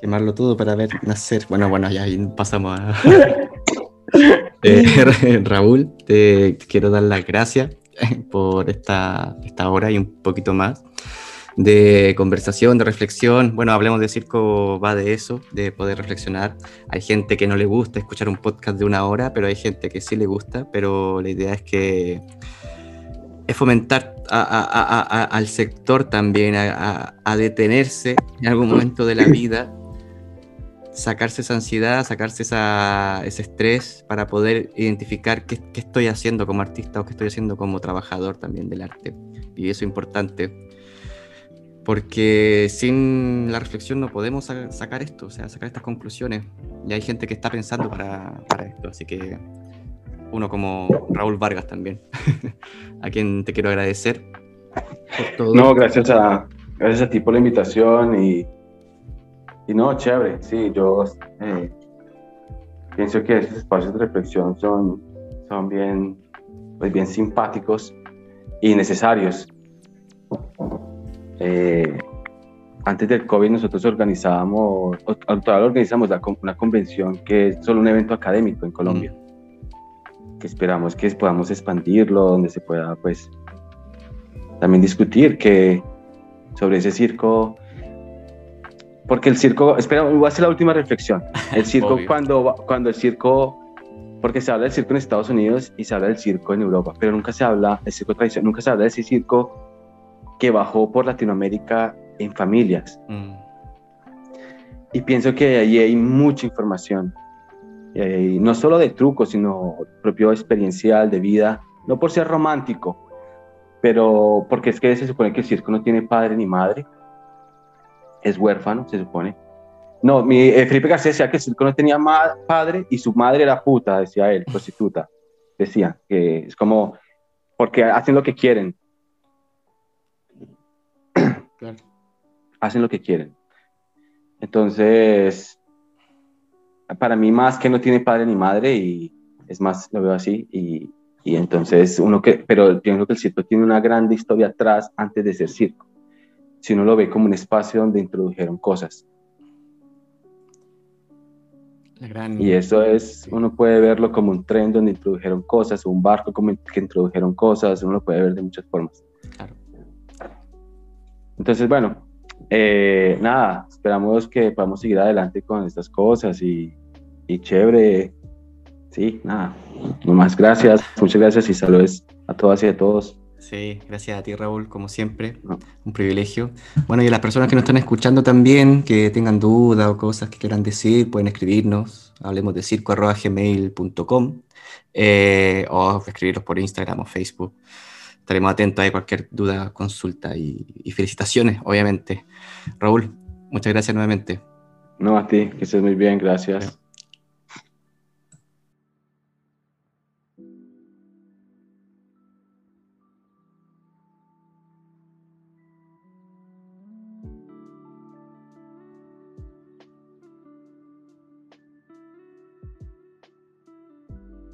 Quemarlo todo para ver nacer. Bueno, bueno, ya pasamos a... Eh, Raúl, te quiero dar las gracias por esta, esta hora y un poquito más de conversación, de reflexión. Bueno, hablemos de circo, va de eso, de poder reflexionar. Hay gente que no le gusta escuchar un podcast de una hora, pero hay gente que sí le gusta, pero la idea es que es fomentar al sector también a, detenerse en algún momento de la vida, sacarse esa ansiedad, sacarse ese estrés para poder identificar qué, estoy haciendo como artista o qué estoy haciendo como trabajador también del arte. Y eso es importante, porque sin la reflexión no podemos sacar esto, o sea, sacar estas conclusiones. Y hay gente que está pensando para, para esto, así que uno como Raúl Vargas también, a quien te quiero agradecer por todo. No, gracias a, gracias a ti por la invitación y, y no, chévere, sí, yo eh, pienso que esos espacios de reflexión son, son bien, pues bien simpáticos y necesarios. Eh, antes del COVID nosotros organizábamos, todavía organizamos una convención que es solo un evento académico en Colombia. Mm que esperamos que podamos expandirlo, donde se pueda pues también discutir que sobre ese circo, porque el circo, espera, voy a hacer la última reflexión, el circo cuando, cuando el circo, porque se habla del circo en Estados Unidos y se habla del circo en Europa, pero nunca se habla, el circo tradicional, nunca se habla de ese circo que bajó por Latinoamérica en familias. Mm. Y pienso que ahí hay mucha información. Eh, no solo de trucos, sino propio experiencial, de vida, no por ser romántico, pero porque es que se supone que el circo no tiene padre ni madre, es huérfano, se supone. No, mi, eh, Felipe García decía que el circo no tenía padre y su madre era puta, decía él, prostituta. Decía que es como, porque hacen lo que quieren. Hacen lo que quieren. Entonces, para mí más que no tiene padre ni madre y es más, lo veo así y, y entonces uno que, pero pienso que el circo tiene una grande historia atrás antes de ser circo. Si uno lo ve como un espacio donde introdujeron cosas. Y eso es, uno puede verlo como un tren donde introdujeron cosas, o un barco como que introdujeron cosas, uno lo puede ver de muchas formas. Claro. Entonces, bueno, eh, nada, esperamos que podamos seguir adelante con estas cosas y, y chévere. Sí, nada, más gracias, muchas gracias y saludos a todas y a todos. Sí, gracias a ti Raúl, como siempre, un privilegio. Bueno, y a las personas que nos están escuchando también, que tengan dudas o cosas que quieran decir, pueden escribirnos, hablemos de circo.gmail.com eh, o escribirnos por Instagram o Facebook estaremos atentos a cualquier duda, consulta y, felicitaciones, obviamente. Raúl, muchas gracias nuevamente. No, a ti, que estés muy bien, gracias.